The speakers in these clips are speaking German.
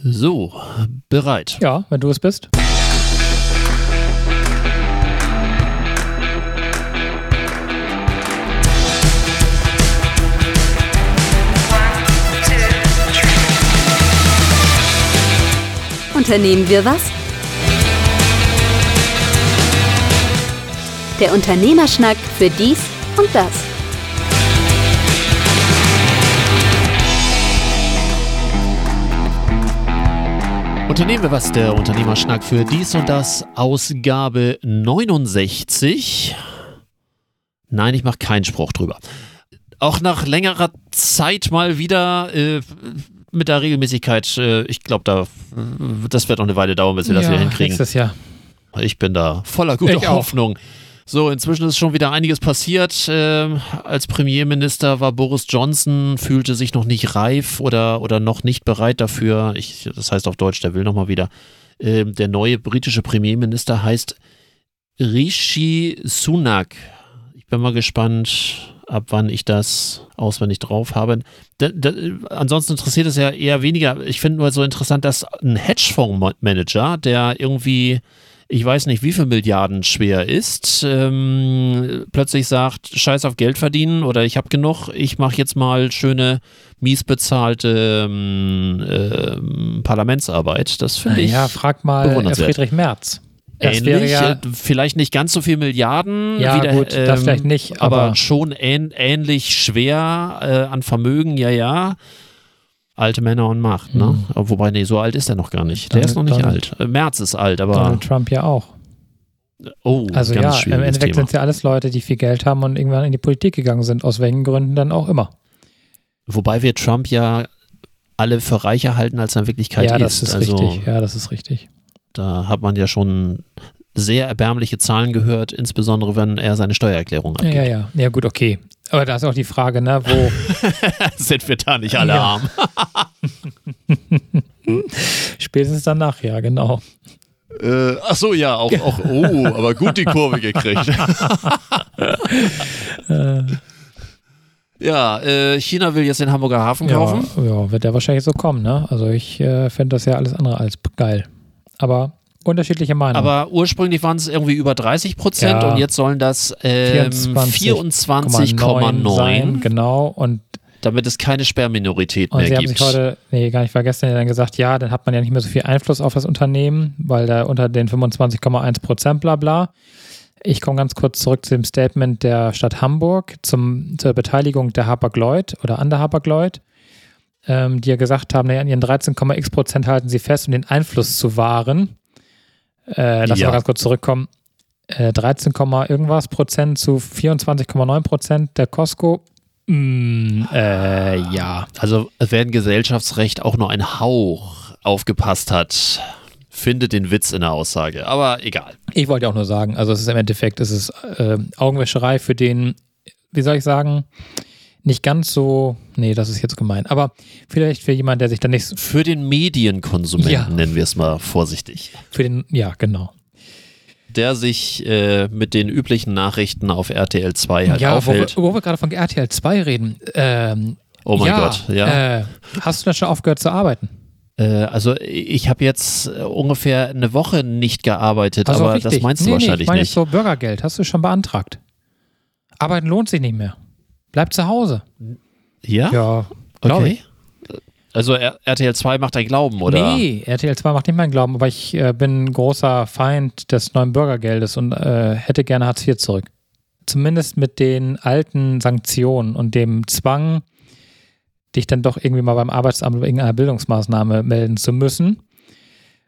So, bereit. Ja, wenn du es bist. Unternehmen wir was? Der Unternehmerschnack für dies und das. Unternehmen wir was, der Unternehmerschnack für dies und das, Ausgabe 69. Nein, ich mache keinen Spruch drüber. Auch nach längerer Zeit mal wieder äh, mit der Regelmäßigkeit, äh, ich glaube, da, das wird noch eine Weile dauern, bis wir das wieder hinkriegen. Nächstes Jahr. Ich bin da voller guter Ich auch. So, inzwischen ist schon wieder einiges passiert. Ähm, als Premierminister war Boris Johnson, fühlte sich noch nicht reif oder, oder noch nicht bereit dafür. Ich, das heißt auf Deutsch, der will nochmal wieder. Ähm, der neue britische Premierminister heißt Rishi Sunak. Ich bin mal gespannt, ab wann ich das auswendig drauf habe. Da, da, ansonsten interessiert es ja eher weniger. Ich finde nur so interessant, dass ein Hedgefondsmanager, der irgendwie ich weiß nicht, wie viel Milliarden schwer ist, ähm, plötzlich sagt, scheiß auf Geld verdienen oder ich habe genug, ich mache jetzt mal schöne, mies bezahlte ähm, ähm, Parlamentsarbeit. Das finde ich Ja, frag mal äh. Friedrich Merz. Das wäre ähnlich. ja, äh, vielleicht nicht ganz so viel Milliarden. Ja, wie der, gut, das vielleicht nicht, aber, aber- schon ähn, ähnlich schwer äh, an Vermögen, ja, ja. Alte Männer und Macht, ne? Mhm. Wobei, nee, so alt ist er noch gar nicht. Der Donald- ist noch nicht Donald- alt. Äh, Merz ist alt, aber. Donald Trump ja auch. Oh, Also ja, im Endeffekt sind es ja alles Leute, die viel Geld haben und irgendwann in die Politik gegangen sind, aus welchen Gründen dann auch immer. Wobei wir Trump ja alle für reicher halten, als er in Wirklichkeit ja, ist. das ist also richtig. Ja, das ist richtig. da hat man ja schon sehr erbärmliche Zahlen gehört, insbesondere wenn er seine Steuererklärung Ja, abgibt. ja, ja. Ja, gut, okay. Aber da ist auch die Frage, ne, wo Sind wir da nicht alle Ja. arm? spätestens danach, ja, genau. Äh, ach so, ja, auch, auch, oh, aber gut die Kurve gekriegt. Ja, äh, China will jetzt den Hamburger Hafen ja, kaufen. ja, wird der wahrscheinlich so kommen, ne? Also ich äh, finde das ja alles andere als geil. Aber unterschiedliche Meinungen. Aber ursprünglich waren es irgendwie über 30 Prozent Ja. und jetzt sollen das ähm, 24,9 sein, genau. Und, damit es keine Sperrminorität und mehr sie haben gibt. sich heute, nee, gar nicht vergessen, dann gesagt, ja, dann hat man ja nicht mehr so viel Einfluss auf das Unternehmen, weil da unter den 25,1 Prozent bla bla. Ich komme ganz kurz zurück zu dem Statement der Stadt Hamburg zum, zur Beteiligung der Hapag-Lloyd oder an der Hapag-Lloyd, ähm, die ja gesagt haben, naja, an ihren 13,x Prozent halten sie fest, um den Einfluss zu wahren. Äh, lass Ja. mal ganz kurz zurückkommen. Äh, 13, Komma irgendwas Prozent zu 24,9 Prozent der Costco. Mm, äh, ja. Also, wenn Gesellschaftsrecht auch nur ein Hauch aufgepasst hat, findet den Witz in der Aussage. Aber egal. Ich wollte auch nur sagen, also es ist im Endeffekt, es ist äh, Augenwäscherei für den, wie soll ich sagen, nicht ganz so, nee, das ist jetzt gemein, aber vielleicht für jemanden, der sich dann nicht, so- Für den Medienkonsumenten Ja. nennen wir es mal vorsichtig. für den, ja, genau. Der sich äh, mit den üblichen Nachrichten auf RTL 2 halt ja, wo wir, aufhält. wo wir gerade von RTL 2 reden, ähm, oh mein ja, Gott, ja. Äh, hast du da schon aufgehört zu arbeiten? Äh, also ich habe jetzt äh, ungefähr eine Woche nicht gearbeitet, Also aber richtig. das meinst du nee, wahrscheinlich nee, ich meine nicht. so Bürgergeld, hast du schon beantragt. Arbeiten lohnt sich nicht mehr. Bleib zu Hause. Ja? Ja, glaub okay. Also RTL 2 macht dein Glauben, oder? Nee, RTL 2 macht nicht meinen Glauben, aber ich äh, bin ein großer Feind des neuen Bürgergeldes und äh, hätte gerne Hartz IV zurück. Zumindest mit den alten Sanktionen und dem Zwang, dich dann doch irgendwie mal beim Arbeitsamt oder irgendeiner Bildungsmaßnahme melden zu müssen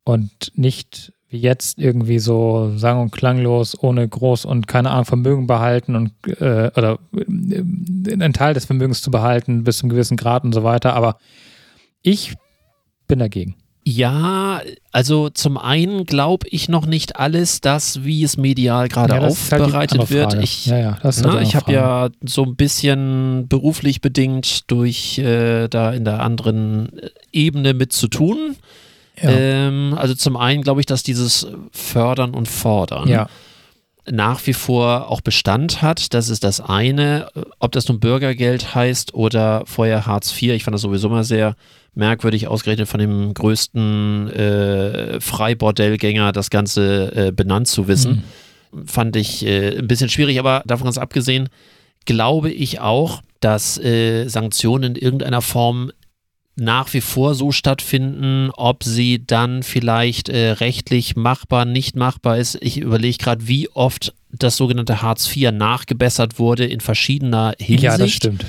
und nicht wie jetzt irgendwie so sang- und klanglos, ohne groß und keine Ahnung Vermögen behalten und äh, oder äh, einen Teil des Vermögens zu behalten bis zu einem gewissen Grad und so weiter. Aber ich bin dagegen. Ja, also zum einen glaube ich noch nicht alles das, wie es medial gerade Ja, halt aufbereitet andere wird. Ich, ja, ja, na, halt die ich habe ja so ein bisschen beruflich bedingt durch äh, da in der anderen Ebene mit zu tun. Ja, Ähm, also zum einen glaube ich, dass dieses Fördern und Fordern ja. nach wie vor auch Bestand hat. Das ist das eine. Ob das nun Bürgergeld heißt oder vorher Hartz IV. Ich fand das sowieso mal sehr merkwürdig ausgerechnet von dem größten äh, Freibordellgänger das Ganze äh, benannt zu wissen. Mhm. Fand ich äh, ein bisschen schwierig, aber davon ganz abgesehen, glaube ich auch, dass äh, Sanktionen in irgendeiner Form nach wie vor so stattfinden, ob sie dann vielleicht äh, rechtlich machbar, nicht machbar ist. Ich überlege gerade, wie oft das sogenannte Hartz IV nachgebessert wurde in verschiedener Hinsicht. Ja, das stimmt.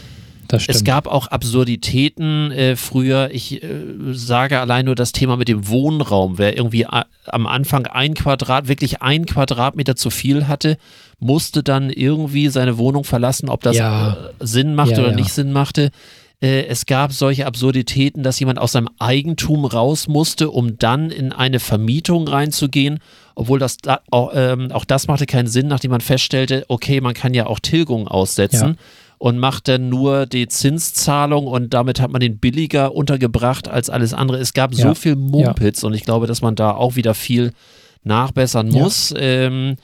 Es gab auch Absurditäten äh, früher. Ich äh, sage allein nur das Thema mit dem Wohnraum. Wer irgendwie am Anfang ein Quadrat, wirklich ein Quadratmeter zu viel hatte, musste dann irgendwie seine Wohnung verlassen, ob das ja. Äh, Sinn machte ja, oder ja. nicht Sinn machte. Äh, es gab solche Absurditäten, dass jemand aus seinem Eigentum raus musste, um dann in eine Vermietung reinzugehen, obwohl das auch, ähm, auch das machte keinen Sinn, nachdem man feststellte, okay, man kann ja auch Tilgung aussetzen. Ja. Und macht dann nur die Zinszahlung und damit hat man den billiger untergebracht als alles andere. Es gab ja. so viel Mumpitz ja. und ich glaube, dass man da auch wieder viel nachbessern muss. Ähm,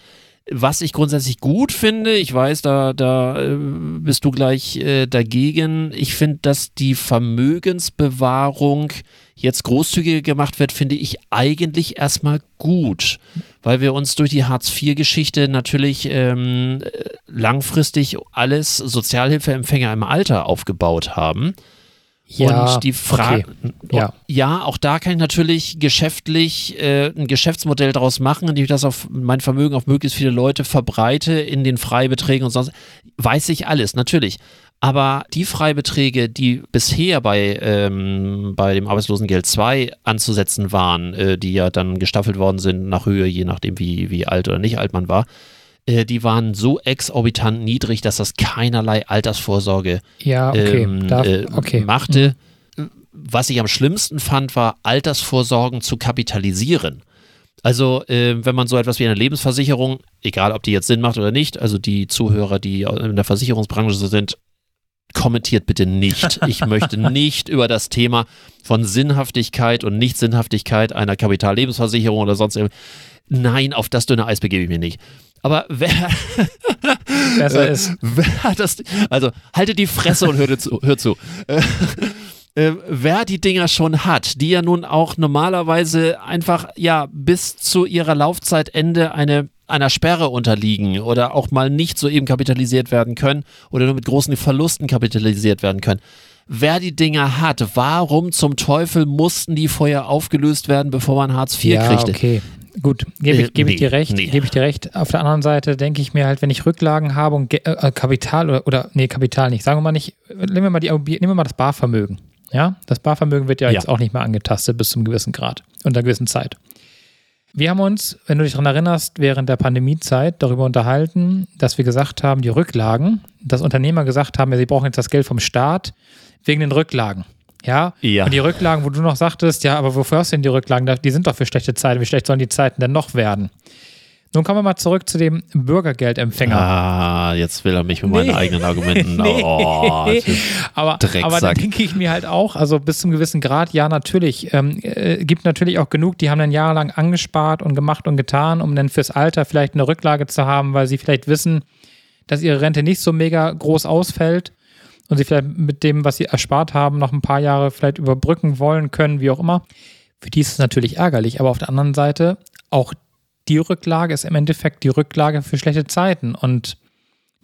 was ich grundsätzlich gut finde, ich weiß, da, da äh, bist du gleich äh, dagegen. Ich finde, dass die Vermögensbewahrung jetzt großzügiger gemacht wird, finde ich eigentlich erstmal gut, weil wir uns durch die Hartz-IV-Geschichte natürlich ähm, langfristig alles Sozialhilfeempfänger im Alter aufgebaut haben. Ja, und die Frage, okay. ja. ja. auch da kann ich natürlich geschäftlich äh, ein Geschäftsmodell daraus machen, indem ich das auf mein Vermögen auf möglichst viele Leute verbreite in den Freibeträgen und sonst. Weiß ich alles, natürlich. Aber die Freibeträge, die bisher bei, ähm, bei dem Arbeitslosengeld 2 anzusetzen waren, äh, die ja dann gestaffelt worden sind nach Höhe, je nachdem wie, wie alt oder nicht alt man war, äh, die waren so exorbitant niedrig, dass das keinerlei Altersvorsorge ja, okay. Ähm, Darf, äh, okay. machte. Mhm. Was ich am schlimmsten fand, war Altersvorsorgen zu kapitalisieren. Also, äh, wenn man so etwas wie eine Lebensversicherung, egal ob die jetzt Sinn macht oder nicht, also die Zuhörer, die in der Versicherungsbranche sind, kommentiert bitte nicht. Ich möchte nicht über das Thema von Sinnhaftigkeit und Nichtsinnhaftigkeit einer Kapitallebensversicherung oder sonst irgendwas. Nein, auf das dünne Eis begebe ich mich nicht. Aber wer, Besser ist. wer das, also haltet die Fresse und hört zu. Hört zu. Äh, wer die Dinger schon hat, die ja nun auch normalerweise einfach ja bis zu ihrer Laufzeitende eine einer Sperre unterliegen oder auch mal nicht so eben kapitalisiert werden können oder nur mit großen Verlusten kapitalisiert werden können. Wer die Dinger hat, warum zum Teufel mussten die vorher aufgelöst werden, bevor man Hartz IV ja, kriegte? Okay. Gut, gebe ich, geb ich dir recht. Nee. Gebe ich dir recht. Auf der anderen Seite denke ich mir halt, wenn ich Rücklagen habe und äh, äh, Kapital oder, oder nee, Kapital nicht, sagen wir mal nicht, nehmen wir mal, die, nehmen wir mal das Barvermögen. Ja, das Barvermögen wird ja, ja, jetzt auch nicht mehr angetastet bis zum gewissen Grad und einer gewissen Zeit. Wir haben uns, wenn du dich daran erinnerst, während der Pandemiezeit darüber unterhalten, dass wir gesagt haben, die Rücklagen, dass Unternehmer gesagt haben, ja, sie brauchen jetzt das Geld vom Staat wegen den Rücklagen. Ja? ja. Und die Rücklagen, wo du noch sagtest, ja, aber wofür hast du denn die Rücklagen? Die sind doch für schlechte Zeiten. Wie schlecht sollen die Zeiten denn noch werden? Nun kommen wir mal zurück zu dem Bürgergeldempfänger. Ah, jetzt will er mich mit nee. meinen eigenen Argumenten. nee. oh, aber, aber dann denke ich mir halt auch, also bis zum gewissen Grad, ja, natürlich. Ähm, äh, gibt natürlich auch genug, die haben dann jahrelang angespart und gemacht und getan, um dann fürs Alter vielleicht eine Rücklage zu haben, weil sie vielleicht wissen, dass ihre Rente nicht so mega groß ausfällt und sie vielleicht mit dem, was sie erspart haben, noch ein paar Jahre vielleicht überbrücken wollen können, wie auch immer. Für die ist es natürlich ärgerlich, aber auf der anderen Seite, auch die Rücklage ist im Endeffekt die Rücklage für schlechte Zeiten. Und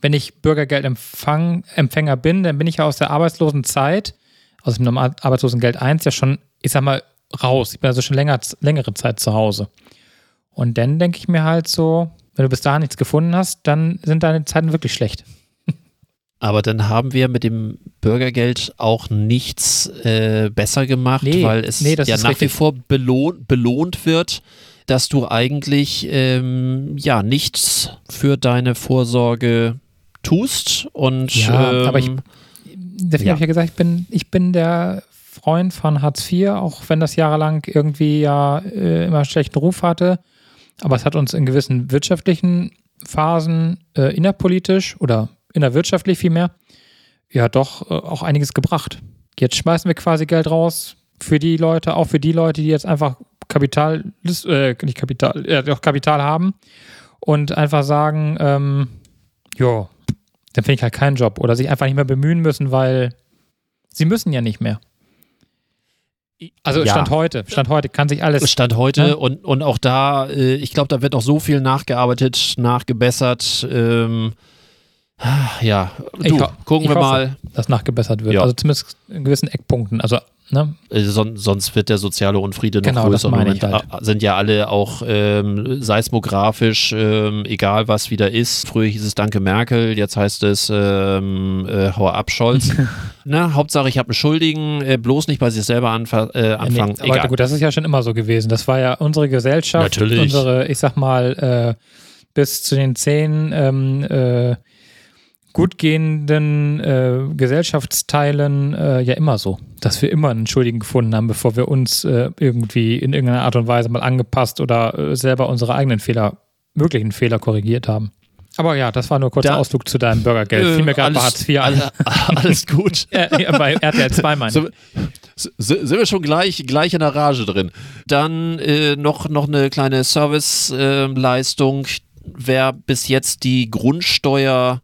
wenn ich Bürgergeldempfänger bin, dann bin ich ja aus der Arbeitslosenzeit, aus dem Arbeitslosengeld 1 ja schon, ich sag mal, raus. Ich bin also schon länger, längere Zeit zu Hause. Und dann denke ich mir halt so, wenn du bis dahin nichts gefunden hast, dann sind deine Zeiten wirklich schlecht. Aber dann haben wir mit dem Bürgergeld auch nichts äh, besser gemacht, nee, weil es nee, ja nach richtig. wie vor belohnt, belohnt wird dass du eigentlich ähm, ja nichts für deine Vorsorge tust und ja, ähm, aber ich deswegen ja. habe ich ja gesagt, ich bin ich bin der Freund von Hartz IV, auch wenn das jahrelang irgendwie ja äh, immer einen schlechten Ruf hatte, aber es hat uns in gewissen wirtschaftlichen Phasen äh, innerpolitisch oder innerwirtschaftlich vielmehr ja doch äh, auch einiges gebracht. Jetzt schmeißen wir quasi Geld raus für die Leute, auch für die Leute, die jetzt einfach Kapital, äh, nicht Kapital, äh, doch Kapital haben und einfach sagen, ähm, ja, dann finde ich halt keinen Job oder sich einfach nicht mehr bemühen müssen, weil sie müssen ja nicht mehr. Also Ja. Stand heute, Stand heute kann sich alles. Stand heute Ja. und, und auch da, äh, ich glaube, da wird noch so viel nachgearbeitet, nachgebessert. Ähm, ja, Ich du, gucken wir hoffe. mal. das nachgebessert wird. Ja. Also zumindest in gewissen Eckpunkten. Also, ne? Äh, son sonst wird der soziale Unfriede noch Genau, das größer. Im meine ich Moment halt. äh, sind ja alle auch ähm, seismografisch, ähm, egal was wieder ist. Früher hieß es Danke Merkel, jetzt heißt es ähm, äh, Hau ab Scholz. Na, Hauptsache ich habe einen Schuldigen, äh, bloß nicht bei sich selber anfa äh, Ja, anfangen. nee, aber egal. gut, das ist ja schon immer so gewesen. Das war ja unsere Gesellschaft, Natürlich. unsere, ich sag mal, äh, bis zu den zehn ähm, äh, gut gehenden äh, Gesellschaftsteilen äh, ja immer so, dass wir immer einen Schuldigen gefunden haben, bevor wir uns äh, irgendwie in irgendeiner Art und Weise mal angepasst oder äh, selber unsere eigenen Fehler, möglichen Fehler korrigiert haben. Aber ja, das war nur kurzer Da- Ausflug zu deinem Bürgergeld. Äh, Fiel mir gerade bei alles- Hartz IV an. alle- alles gut. Äh, äh, bei RTL 2 meine. So, sind wir schon gleich, gleich in der Rage drin. Dann äh, noch, noch eine kleine Serviceleistung. Wer bis jetzt die Grundsteuer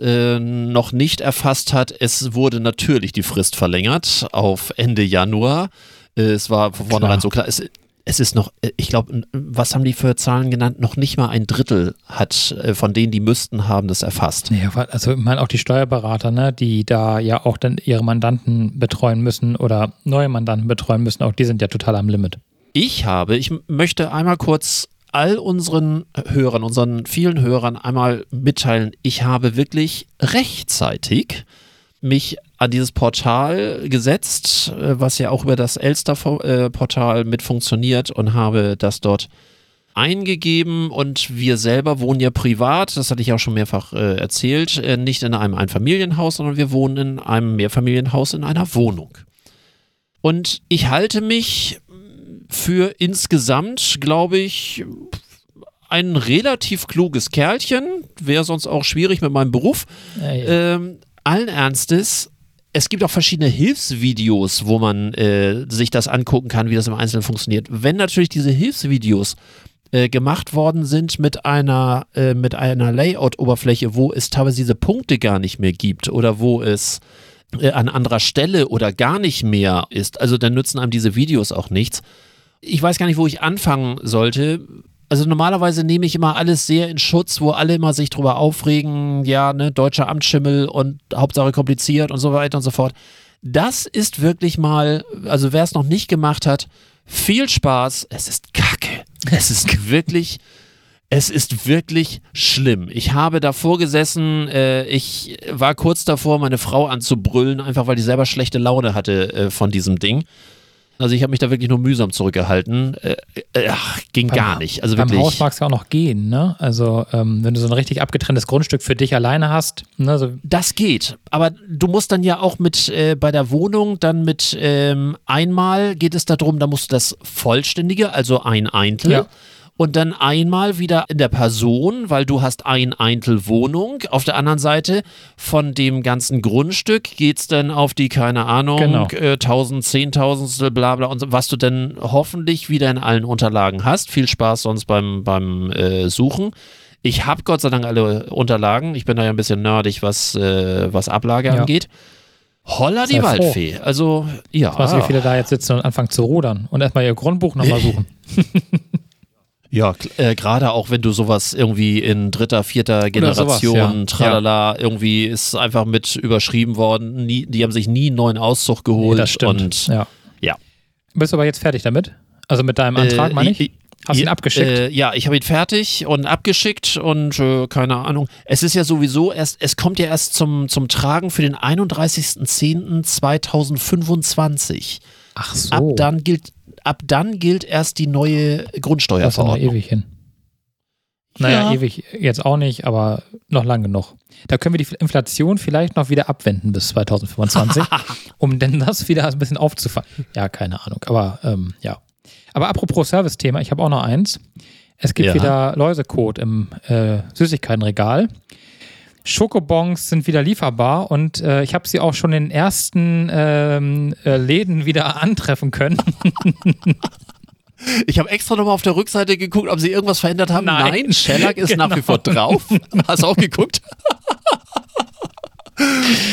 äh, noch nicht erfasst hat, es wurde natürlich die Frist verlängert auf Ende Januar. Äh, es war von vornherein so klar. Es, es ist noch, äh, ich glaube, was haben die für Zahlen genannt? Noch nicht mal ein Drittel hat äh, von denen, die müssten, haben das erfasst. Aber also ich meine auch die Steuerberater, ne, die da ja auch dann ihre Mandanten betreuen müssen oder neue Mandanten betreuen müssen, auch die sind ja total am Limit. Ich habe, ich möchte einmal kurz all unseren Hörern, unseren vielen Hörern einmal mitteilen, ich habe wirklich rechtzeitig mich an dieses Portal gesetzt, äh, was ja auch über das Elster-Portal mit funktioniert und habe das dort eingegeben und wir selber wohnen ja privat, das hatte ich auch schon mehrfach äh, erzählt, äh, nicht in einem Einfamilienhaus, sondern wir wohnen in einem Mehrfamilienhaus in einer Wohnung. Und ich halte mich für insgesamt, glaube ich, ein relativ kluges Kerlchen. Wäre sonst auch schwierig mit meinem Beruf. Äh, Ähm, allen Ernstes, es gibt auch verschiedene Hilfsvideos, wo man äh, sich das angucken kann, wie das im Einzelnen funktioniert. Wenn natürlich diese Hilfsvideos äh, gemacht worden sind mit einer, äh, mit einer Layout-Oberfläche, wo es teilweise diese Punkte gar nicht mehr gibt oder wo es äh, an anderer Stelle oder gar nicht mehr ist, also dann nützen einem diese Videos auch nichts. Ich weiß gar nicht, wo ich anfangen sollte. Also normalerweise nehme ich immer alles sehr in Schutz, wo alle immer sich drüber aufregen, ja, ne, deutscher Amtsschimmel und Hauptsache kompliziert und so weiter und so fort. Das ist wirklich mal, also wer es noch nicht gemacht hat, viel Spaß. Es ist kacke. Es ist wirklich, es ist wirklich schlimm. Ich habe davor gesessen, äh, ich war kurz davor, meine Frau anzubrüllen, einfach weil die selber schlechte Laune hatte äh, von diesem Ding. Also ich habe mich da wirklich nur mühsam zurückgehalten. Äh, äh, ach, ging beim- gar nicht. Also beim wirklich. Haus mag es ja auch noch gehen, ne? Also ähm, wenn du so ein richtig abgetrenntes Grundstück für dich alleine hast, ne, so Das geht, aber du musst dann ja auch mit äh, bei der Wohnung dann mit ähm, einmal geht es darum, da musst du das Vollständige, also ein Eintel. Ja. Und dann einmal wieder in der Person, weil du hast ein Eintel Wohnung. Auf der anderen Seite von dem ganzen Grundstück geht es dann auf die, keine Ahnung, Genau. äh, Tausend, Zehntausendstel, bla bla und so, was du dann hoffentlich wieder in allen Unterlagen hast. Viel Spaß sonst beim, beim äh, Suchen. Ich habe Gott sei Dank alle Unterlagen. Ich bin da ja ein bisschen nerdig, was, äh, was Ablage Ja. angeht. Holla die froh. Waldfee. Also, ja. was wie viele da jetzt sitzen und anfangen zu rudern und erstmal ihr Grundbuch nochmal suchen. Ja, äh, gerade auch wenn du sowas irgendwie in dritter, vierter Generation, sowas, ja. tralala, irgendwie ist einfach mit überschrieben worden. Nie, die haben sich nie einen neuen Auszug geholt. das stimmt. Und ja. ja. Bist du aber jetzt fertig damit? Also mit deinem Antrag, Äh, meine ich? i- Hast du ihn Ja, abgeschickt? Äh, ja, ich habe ihn fertig und abgeschickt und äh, keine Ahnung. Es ist ja sowieso erst, es kommt ja erst zum, zum Tragen für den 31.10.2025. Ach so. Ab dann gilt, ab dann gilt erst die neue das ist noch Grundsteuerverordnung. ewig hin. Naja, Ja. ewig jetzt auch nicht, aber noch lang genug. Da können wir die Inflation vielleicht noch wieder abwenden bis 2025, um denn das wieder ein bisschen aufzufangen. Ja, keine Ahnung, aber ähm, ja. Aber apropos Service-Thema, ich habe auch noch eins. Es gibt Ja. wieder Läusecode im äh, Süßigkeitenregal. Schokobons sind wieder lieferbar und äh, ich habe sie auch schon in den ersten ähm, äh, Läden wieder antreffen können. Ich habe extra nochmal auf der Rückseite geguckt, ob sie irgendwas verändert haben. Nein. Nein, Shellac ist nach wie Genau. vor drauf. Hast du auch geguckt?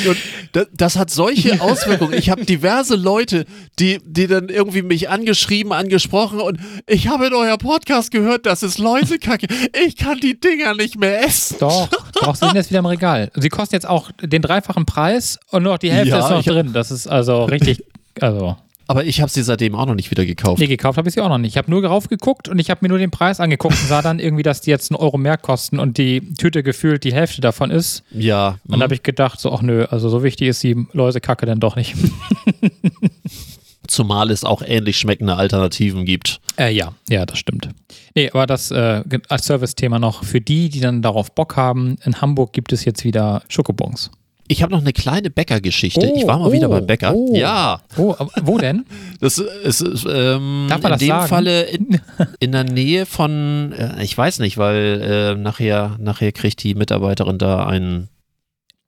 Und Das, das hat solche Auswirkungen. Ich habe diverse Leute, die, die dann irgendwie mich angeschrieben, angesprochen und ich habe in euer Podcast gehört, das ist Läusekacke. Ich kann die Dinger nicht mehr essen. Doch, doch, sie sind jetzt wieder im Regal. Sie kosten jetzt auch den dreifachen Preis und nur noch die Hälfte Ja, ist noch drin. Das ist also richtig, also. Aber ich habe sie seitdem auch noch nicht wieder gekauft. Nee, gekauft habe ich sie auch noch nicht. Ich habe nur drauf geguckt und ich habe mir nur den Preis angeguckt und sah dann irgendwie, dass die jetzt einen Euro mehr kosten und die Tüte gefühlt die Hälfte davon ist. Ja. Und da habe ich gedacht, so, ach nö, also so wichtig ist die Läusekacke dann doch nicht. Zumal es auch ähnlich schmeckende Alternativen gibt. Äh, ja, ja, das stimmt. Nee, aber das äh, als Service-Thema noch für die, die dann darauf Bock haben. In Hamburg gibt es jetzt wieder Schokobons. Ich habe noch eine kleine Bäckergeschichte. Oh, ich war mal oh, wieder beim Bäcker. oh. Ja. Oh, wo denn? Das ist, ist ähm, Darf man in dem sagen? Falle in, in der Nähe von, äh, ich weiß nicht, weil äh, nachher, nachher kriegt die Mitarbeiterin da einen,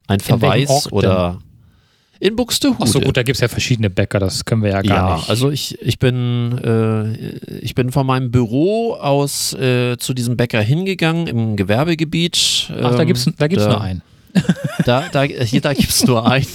einen Verweis oder in Buxtehude. Ach so, gut, da gibt es ja verschiedene Bäcker, das können wir ja gar ja, nicht. also ich, ich bin äh, ich bin von meinem Büro aus äh, zu diesem Bäcker hingegangen im Gewerbegebiet. Ach, da Ähm, gibt's, da gibt's da- nur einen. Da, da, hier, da gibt es nur einen.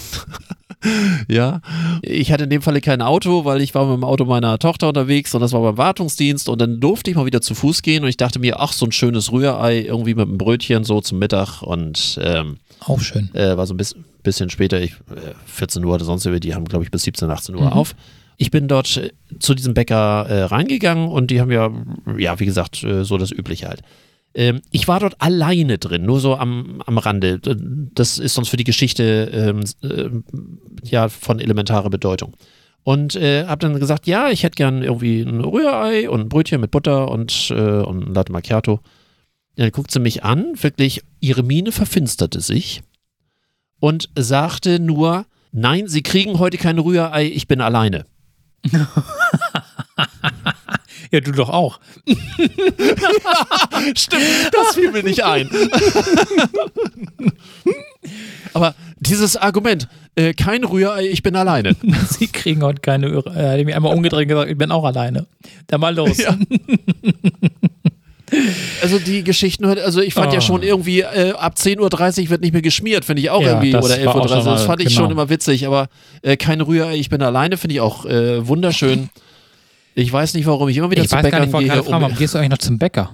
ja. Ich hatte in dem Falle kein Auto, weil ich war mit dem Auto meiner Tochter unterwegs und das war beim Wartungsdienst und dann durfte ich mal wieder zu Fuß gehen und ich dachte mir, ach, so ein schönes Rührei irgendwie mit einem Brötchen so zum Mittag und ähm, Auch schön. äh, war so ein bisschen, bisschen später, ich, äh, 14 Uhr oder sonst irgendwie, die haben glaube ich bis 17, 18 Uhr Mhm. auf. Ich bin dort äh, zu diesem Bäcker äh, reingegangen und die haben ja, ja, wie gesagt, äh, so das Übliche halt. Ähm, ich war dort alleine drin, nur so am, am Rande. Das ist sonst für die Geschichte ähm, ähm, ja von elementarer Bedeutung. Und äh, habe dann gesagt, ja, ich hätte gern irgendwie ein Rührei und ein Brötchen mit Butter und, äh, und ein Latte Macchiato. Dann guckt sie mich an, wirklich, ihre Miene verfinsterte sich und sagte nur, nein, Sie kriegen heute kein Rührei, ich bin alleine. Ja, du doch auch. Stimmt, das fiel mir nicht ein. Aber dieses Argument, äh, kein Rührei, ich bin alleine. Sie kriegen heute keine. Irre- Er hat mich einmal umgedreht und gesagt, ich bin auch alleine. Dann mal los. Ja. Also die Geschichten, also ich fand ja Oh. schon irgendwie, äh, ab 10.30 Uhr wird nicht mehr geschmiert, finde ich auch Ja, irgendwie, oder war auch 11.30 Uhr, das fand ich genau. schon immer witzig, aber äh, kein Rührei, ich bin alleine, finde ich auch äh, wunderschön. Ich weiß nicht, warum ich immer wieder Ich zu weiß gar Bäckern nicht, ich wollte gehe. gerade fragen, warum gehst du eigentlich noch zum Bäcker?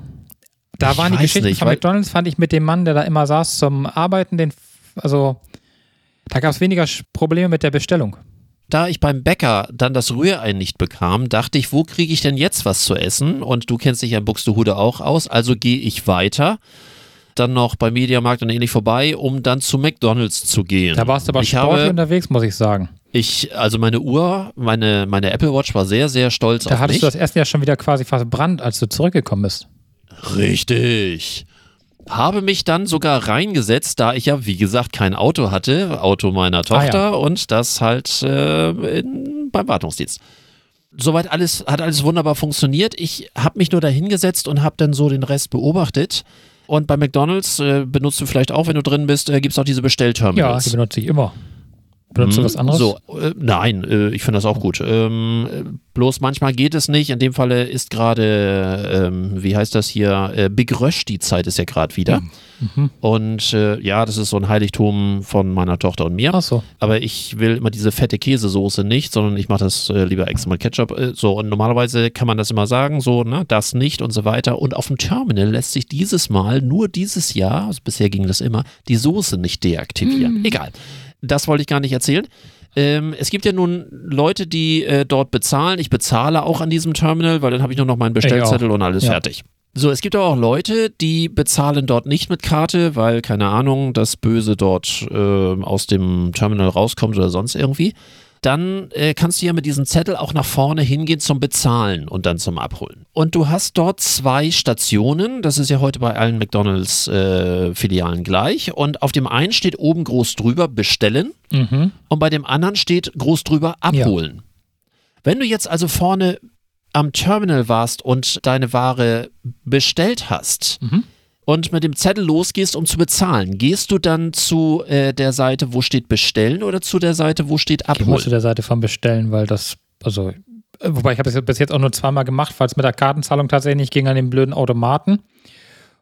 Da Ich waren die Geschichten nicht, von McDonalds, fand ich mit dem Mann, der da immer saß zum Arbeiten, den, also da gab es weniger Probleme mit der Bestellung. da ich beim Bäcker dann das Rührei nicht bekam, dachte ich, wo kriege ich denn jetzt was zu essen? Und du kennst dich ja in Buxtehude auch aus, also gehe ich weiter. Dann noch beim Mediamarkt und ähnlich vorbei, um dann zu McDonalds zu gehen. Da warst du aber ich sportlich habe, unterwegs, muss ich sagen. ich, also meine Uhr, meine, meine Apple Watch war sehr, sehr stolz Da auf hattest mich. du das Essen ja schon wieder quasi verbrannt, als du zurückgekommen bist. Richtig. Habe mich dann sogar reingesetzt, da ich ja, wie gesagt, kein Auto hatte, Auto meiner Tochter Ah, ja. und das halt äh, in, beim Wartungsdienst. Soweit alles, hat alles wunderbar funktioniert. Ich habe mich nur da hingesetzt und habe dann so den Rest beobachtet. Und bei McDonalds äh, benutzt du vielleicht auch, wenn du drin bist, äh, gibt es auch diese Ja, Bestellterminals. die benutze ich immer. Benutzt du Mhm. was anderes? So, äh, nein, äh, ich finde das auch gut. Ähm, äh, bloß manchmal geht es nicht. In dem Falle ist gerade, ähm, wie heißt das hier, äh, Big Rösch, die Zeit ist ja gerade wieder. Mhm. Und äh, ja, das ist so ein Heiligtum von meiner Tochter und mir. Ach so. Aber ich will immer diese fette Käsesoße nicht, sondern ich mache das äh, lieber extra mit Ketchup. Äh, so, und normalerweise kann man das immer sagen, so, ne, das nicht und so weiter. Und auf dem Terminal lässt sich dieses Mal, nur dieses Jahr, also bisher ging das immer, die Soße nicht deaktivieren. Egal. Das wollte ich gar nicht erzählen. Ähm, es gibt ja nun Leute, die äh, dort bezahlen. Ich bezahle auch an diesem Terminal, weil dann habe ich nur noch meinen Bestellzettel und alles Ja. fertig. So, es gibt aber auch Leute, die bezahlen dort nicht mit Karte, weil, keine Ahnung, das Böse dort äh, aus dem Terminal rauskommt oder sonst irgendwie. Dann äh, kannst du ja mit diesem Zettel auch nach vorne hingehen zum Bezahlen und dann zum Abholen. Und du hast dort zwei Stationen. Das ist ja heute bei allen McDonalds-Filialen gleich. Und auf dem einen steht oben groß drüber bestellen Mhm. und bei dem anderen steht groß drüber abholen. Wenn du jetzt also vorne am Terminal warst und deine Ware bestellt hast Mhm. Und mit dem Zettel losgehst, um zu bezahlen, gehst du dann zu äh, der Seite, wo steht bestellen oder zu der Seite, wo steht Ich muss zu abholen? der Seite vom Bestellen, weil das, also, äh, wobei ich habe es bis jetzt auch nur zweimal gemacht, weil es mit der Kartenzahlung tatsächlich nicht ging an den blöden Automaten.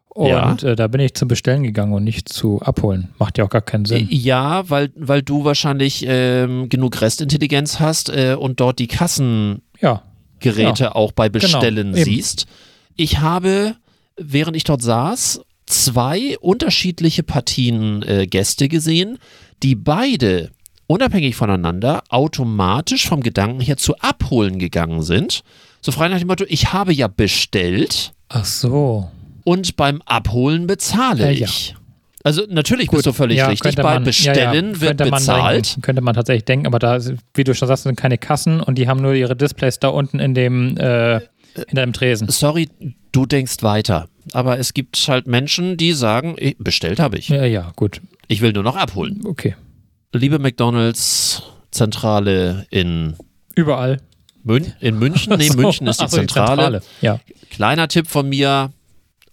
Und äh, da bin ich zum Bestellen gegangen und nicht zu abholen. Macht ja auch gar keinen Sinn. Ja, weil, weil du wahrscheinlich ähm, genug Restintelligenz hast äh, und dort die Kassengeräte Ja, auch bei Bestellen Genau, siehst. Ich habe, während ich dort saß, zwei unterschiedliche Partien äh, Gäste gesehen, die beide unabhängig voneinander automatisch vom Gedanken her zu abholen gegangen sind. So frei nach dem Motto, ich habe ja bestellt Ach so. und beim Abholen bezahle Äh, ja. ich. Also natürlich bist du völlig Ja, richtig. man- Bestellen ja, ja, wird bezahlt. Denken, könnte man tatsächlich denken, aber da, wie du schon sagst, sind keine Kassen und die haben nur ihre Displays da unten in dem, äh, hinter dem Tresen. Sorry, du denkst weiter. Aber es gibt halt Menschen, die sagen, bestellt habe ich. Ja, ja, gut. Ich will nur noch abholen. Okay. Liebe McDonalds Zentrale in, Überall. Mün in München. Nee, so, München ist die ach so, Zentrale. Ja. Kleiner Tipp von mir,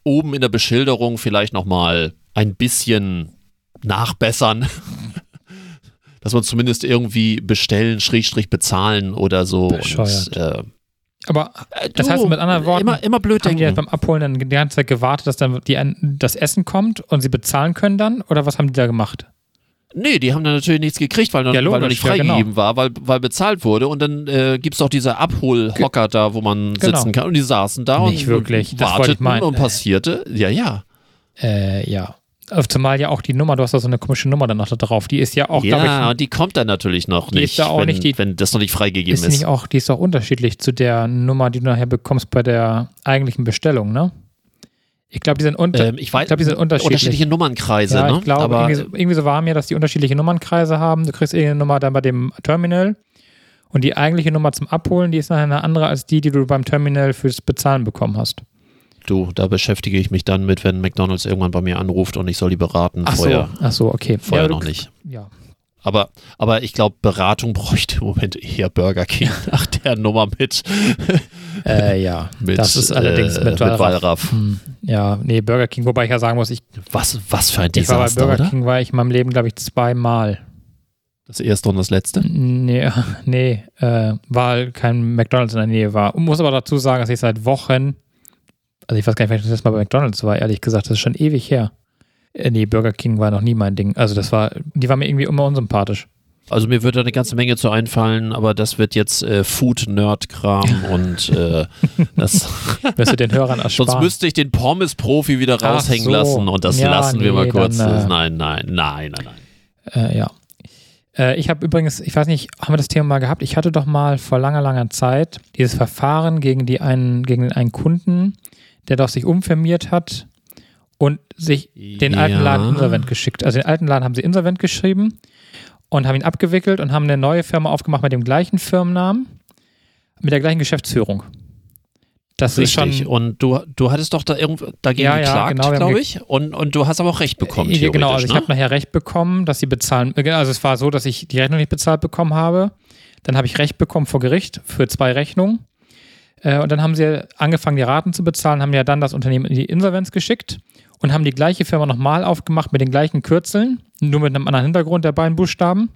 oben in der Beschilderung vielleicht nochmal ein bisschen nachbessern. Dass man zumindest irgendwie bestellen, Schrägstrich bezahlen oder so. Und, äh, Aber äh, Das du, heißt mit anderen Worten, immer, immer blöd haben die jetzt beim Abholen dann die ganze Zeit gewartet, dass dann die, das Essen kommt und sie bezahlen können dann? Oder was haben die da gemacht? Nee, die haben dann natürlich nichts gekriegt, weil noch, Ja, weil noch nicht ja, freigegeben genau. war, weil, weil bezahlt wurde. Und dann äh, gibt es auch diese Abholhocker da, wo man Genau. sitzen kann. Und die saßen da Nicht und wirklich, warteten und passierte. Ja, ja. Äh, ja. Zumal ja auch die Nummer, du hast da so eine komische Nummer dann noch da drauf. Die ist ja auch, ja, glaube und die kommt dann natürlich noch Die ist nicht, da auch wenn, nicht die- wenn das noch nicht ich, freigegeben ist ist. nicht auch, die ist auch unterschiedlich zu der Nummer, die du nachher bekommst bei der eigentlichen Bestellung, ne? Ich glaube, die sind unter, ähm, ich weiß, ich glaube, die sind unterschiedlich. unterschiedliche Nummernkreise, ja, ne? ich glaube, Aber irgendwie, so- irgendwie so war mir, dass die unterschiedliche Nummernkreise haben. Du kriegst irgendeine Nummer dann bei dem Terminal und die eigentliche Nummer zum Abholen, die ist nachher eine andere als die, die du beim Terminal fürs Bezahlen bekommen hast. Du, da beschäftige ich mich dann mit, wenn McDonalds irgendwann bei mir anruft und ich soll die beraten. Ach vorher so, ach so, okay. vorher ja, noch nicht. Ja. Aber, aber ich glaube, Beratung bräuchte im Moment eher Burger King nach der Nummer mit, Äh, ja, mit, das ist allerdings äh, mit mit Wallraff. Hm, Ja, nee, Burger King, wobei ich ja sagen muss, ich, Was, was für ein ich war bei Desaster, Burger oder? King, war ich in meinem Leben, glaube ich, zweimal. Das erste und das letzte. Nee, nee äh, weil kein McDonalds in der Nähe war. Muss aber dazu sagen, dass ich seit Wochen, also ich weiß gar nicht, wenn ich das mal bei McDonalds war, ehrlich gesagt, das ist schon ewig her. Äh, nee, Burger King war noch nie mein Ding. Also das war, die war mir irgendwie immer unsympathisch. Also mir würde da eine ganze Menge zu einfallen, aber das wird jetzt äh, Food-Nerd-Kram und äh, das, Wirst du den Hörern ersparen. sonst müsste ich den Pommes-Profi wieder raushängen so. lassen und das Ja, lassen wir mal nee, kurz. dann, äh, nein, nein, nein, nein, nein. Äh, ja. Äh, ich habe übrigens, ich weiß nicht, haben wir das Thema mal gehabt? Ich hatte doch mal vor langer, langer Zeit dieses Verfahren gegen, die einen, gegen einen Kunden, der doch sich umfirmiert hat und sich den Ja. alten Laden insolvent geschickt. Also den alten Laden haben sie insolvent geschrieben und haben ihn abgewickelt und haben eine neue Firma aufgemacht mit dem gleichen Firmennamen, mit der gleichen Geschäftsführung. Das ist Richtig. schon. Und du, du hattest doch da irgendwo dagegen Ja, ja, geklagt, genau, glaube ich. Und, und du hast aber auch Recht bekommen. Ja, genau, also theoretisch, ich ne? habe nachher Recht bekommen, dass sie bezahlen. äh, Also es war so, dass ich die Rechnung nicht bezahlt bekommen habe. Dann habe ich Recht bekommen vor Gericht für zwei Rechnungen. Äh, Und dann haben sie angefangen, die Raten zu bezahlen, haben ja dann das Unternehmen in die Insolvenz geschickt und haben die gleiche Firma nochmal aufgemacht mit den gleichen Kürzeln, nur mit einem anderen Hintergrund der beiden Buchstaben.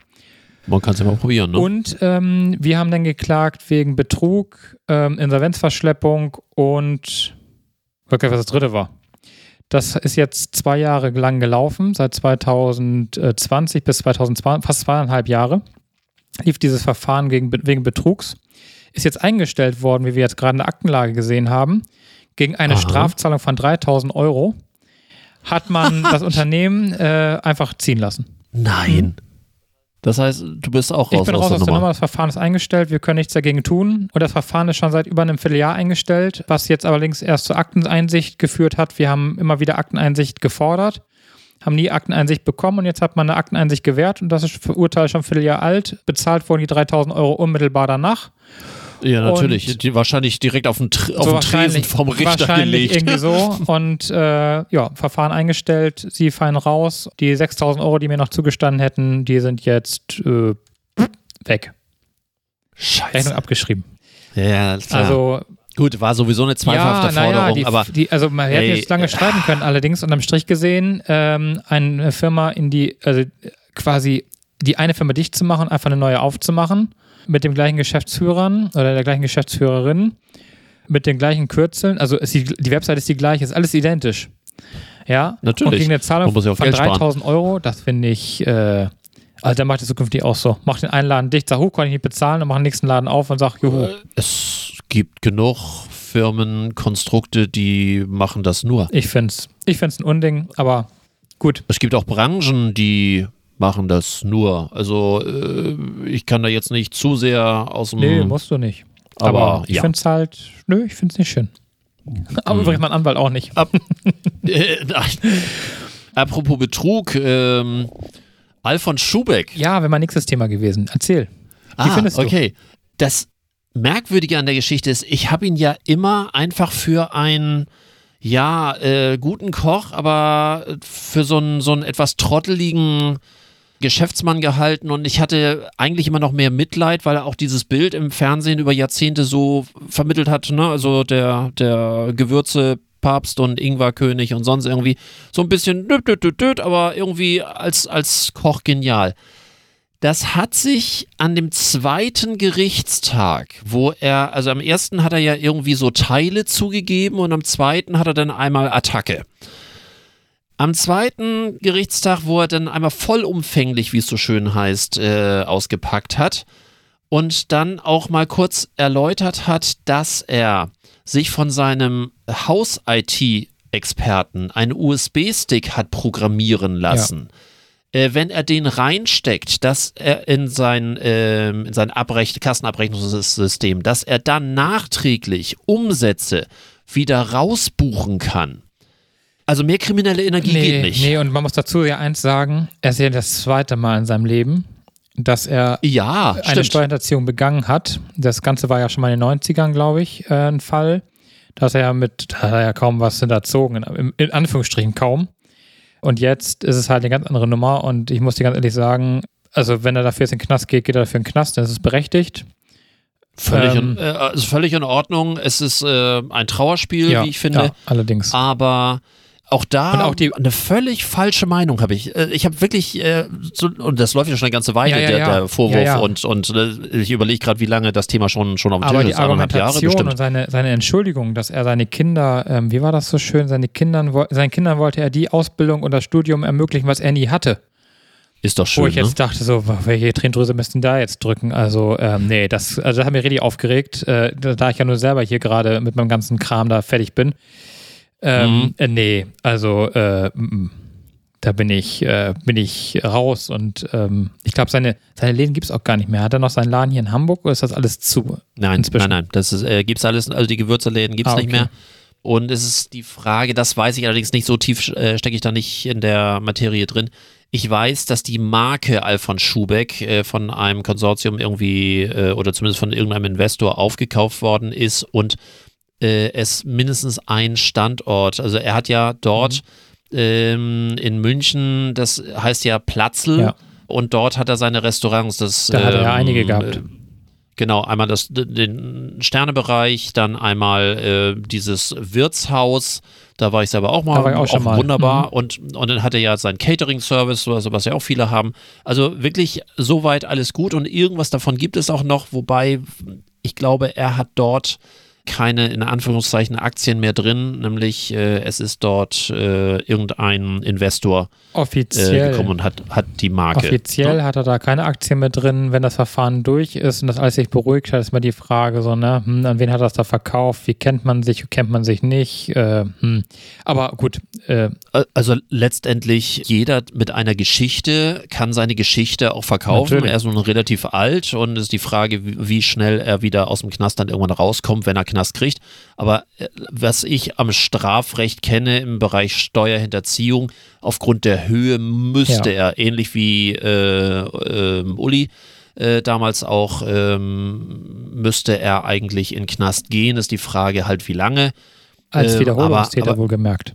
Man kann es ja mal probieren, ne? Und ähm, wir haben dann geklagt wegen Betrug, ähm, Insolvenzverschleppung und wirklich, was das dritte war. Das ist jetzt zwei Jahre lang gelaufen, seit 2020 bis 2020, fast zweieinhalb Jahre lief dieses Verfahren gegen, wegen Betrugs. Ist jetzt eingestellt worden, wie wir jetzt gerade in der Aktenlage gesehen haben, gegen eine Aha. Strafzahlung von 3000 Euro. Hat man das Unternehmen äh, einfach ziehen lassen. Nein. Das heißt, du bist auch Ich raus bin aus raus der aus der Nummer. Nummer, das Verfahren ist eingestellt, wir können nichts dagegen tun. Und das Verfahren ist schon seit über einem Vierteljahr eingestellt, was jetzt allerdings erst zur Akteneinsicht geführt hat. Wir haben immer wieder Akteneinsicht gefordert, haben nie Akteneinsicht bekommen und jetzt hat man eine Akteneinsicht gewährt und das ist für Urteil schon ein Vierteljahr alt. Bezahlt wurden die 3000 Euro unmittelbar danach. Ja, natürlich. Und- Die, wahrscheinlich direkt auf den, Tr auf So den Tresen vom Richter wahrscheinlich gelegt. irgendwie so. Und äh, ja, Verfahren eingestellt, sie fallen raus. Die 6000 Euro, die mir noch zugestanden hätten, die sind jetzt äh, weg. Rechnung Scheiße. abgeschrieben. Ja, ja, klar. Also Gut, war sowieso eine zweifelhafte ja, Forderung, die, aber die, also man hätte ey, jetzt lange streiten können, allerdings unterm Strich gesehen, ähm, eine Firma in die, also quasi die eine Firma dicht zu machen, einfach eine neue aufzumachen, mit dem gleichen Geschäftsführern oder der gleichen Geschäftsführerin, mit den gleichen Kürzeln, also ist die, die Website ist die gleiche, ist alles identisch. Ja, Natürlich. Und gegen eine Zahlung ja von Geld sparen. 3000 Euro, das finde ich, äh, also dann macht es zukünftig auch so. Mach den einen Laden dicht, sag, hoch, kann ich nicht bezahlen, und mach den nächsten Laden auf und sag, juhu. Es gibt genug Firmenkonstrukte, die machen das nur. Ich finde es ich find's ein Unding, aber gut. Es gibt auch Branchen, die machen das nur. Also äh, ich kann da jetzt nicht zu sehr aus dem... Nee, musst du nicht. aber Aber ich ja. finde es halt, nö, ich finde es nicht schön. Aber übrigens mein Anwalt auch nicht. Äh, nein. Apropos Betrug, ähm, Alfons Schubeck. Ja, wäre mein nächstes Thema gewesen. Erzähl. Wie ah, findest du? okay. Das Merkwürdige an der Geschichte ist, ich habe ihn ja immer einfach für einen, ja, äh, guten Koch, aber für so einen, so einen etwas trotteligen Geschäftsmann gehalten und ich hatte eigentlich immer noch mehr Mitleid, weil er auch dieses Bild im Fernsehen über Jahrzehnte so vermittelt hat, ne? Also der, der Gewürze Papst und Ingwerkönig und sonst irgendwie so ein bisschen düt, düt, düt, aber irgendwie als, als Koch genial. Das hat sich an dem zweiten Gerichtstag, wo er, also am ersten hat er ja irgendwie so Teile zugegeben und am zweiten hat er dann einmal Attacke. Am zweiten Gerichtstag, wo er dann einmal vollumfänglich, wie es so schön heißt, äh, ausgepackt hat und dann auch mal kurz erläutert hat, dass er sich von seinem Haus-IT-Experten einen USB-Stick hat programmieren lassen. Äh, wenn er den reinsteckt, dass er in sein, ähm, in sein Abrech Kassenabrechnungssystem, dass er dann nachträglich Umsätze wieder rausbuchen kann. Also mehr kriminelle Energie Nee, geht nicht. nee, und man muss dazu ja eins sagen, er ist ja das zweite Mal in seinem Leben, dass er Ja, eine stimmt. Steuerhinterziehung begangen hat. Das Ganze war ja schon mal in den 90ern, glaube ich, äh, ein Fall. Da ist er ja mit, da hat er ja kaum was hinterzogen, in, in Anführungsstrichen kaum. Und jetzt ist es halt eine ganz andere Nummer und ich muss dir ganz ehrlich sagen, also wenn er dafür jetzt in den Knast geht, geht er dafür in den Knast, dann ist es berechtigt. Völlig, Ähm, in, äh, also völlig in Ordnung. Es ist äh, ein Trauerspiel, ja, wie ich finde. Ja, allerdings. Aber auch da Und auch die- eine völlig falsche Meinung habe ich. Äh, Ich habe wirklich, äh, so, und das läuft ja schon eine ganze Weile, Ja, ja, der, ja. der Vorwurf. Und, und äh, ich überlege gerade, wie lange das Thema schon, schon auf dem Aber Tisch die ist. Eineinhalb Jahre bestimmt. und seine, seine Entschuldigung, dass er seine Kinder, ähm, wie war das so schön, seine Kindern, seinen Kindern wollte er die Ausbildung und das Studium ermöglichen, was er nie hatte. Ist doch schön, Wo ich ne? jetzt dachte, so, welche Tränendrüse müssten da jetzt drücken? Also, ähm, nee, das, also das hat mich richtig aufgeregt, äh, da ich ja nur selber hier gerade mit meinem ganzen Kram da fertig bin. Ähm, Mhm. äh, nee, also, äh, da bin ich, äh, bin ich raus und ähm, ich glaube, seine, seine Läden gibt es auch gar nicht mehr. Hat er noch seinen Laden hier in Hamburg oder ist das alles zu? Nein, inzwischen? nein, nein. Das ist, äh, gibt's alles, also die Gewürzeläden gibt's Ah, nicht okay. mehr. Und es ist die Frage, das weiß ich allerdings nicht, so tief äh, stecke ich da nicht in der Materie drin. Ich weiß, dass die Marke Alfons Schubeck äh, von einem Konsortium irgendwie äh, oder zumindest von irgendeinem Investor aufgekauft worden ist und äh, es mindestens ein Standort, also er hat ja dort Mhm. ähm, in München, das heißt ja Platzl Ja. und dort hat er seine Restaurants. Das, Da hat er ja ähm, einige gehabt. äh, Genau, einmal das, den Sternebereich, dann einmal äh, dieses Wirtshaus, da war ich selber auch mal, Da war ich auch schon mal. wunderbar. Mhm. Und, und dann hat er ja seinen Catering-Service, was, was ja auch viele haben. Also wirklich soweit alles gut und irgendwas davon gibt es auch noch, wobei ich glaube, er hat dort keine, in Anführungszeichen, Aktien mehr drin, nämlich äh, es ist dort äh, irgendein Investor äh, Offiziell. gekommen und hat, hat die Marke. Offiziell hat er da keine Aktien mehr drin. Wenn das Verfahren durch ist und das alles sich beruhigt hat, ist mal die Frage so, ne, hm, an wen hat er das da verkauft? Wie kennt man sich? Wie kennt man sich nicht? Äh, hm. Aber gut, äh, Also letztendlich jeder mit einer Geschichte kann seine Geschichte auch verkaufen. Natürlich. Er ist nun relativ alt und es ist die Frage, wie wie schnell er wieder aus dem Knast dann irgendwann rauskommt, wenn er Knast kriegt. Aber äh, was ich am Strafrecht kenne im Bereich Steuerhinterziehung, aufgrund der Höhe müsste er, ähnlich wie äh, äh, Uli, äh, damals auch, ähm, müsste er eigentlich in Knast gehen. Ist die Frage halt, wie lange. als Ähm, Wiederholungstäter aber- aber- wohlgemerkt.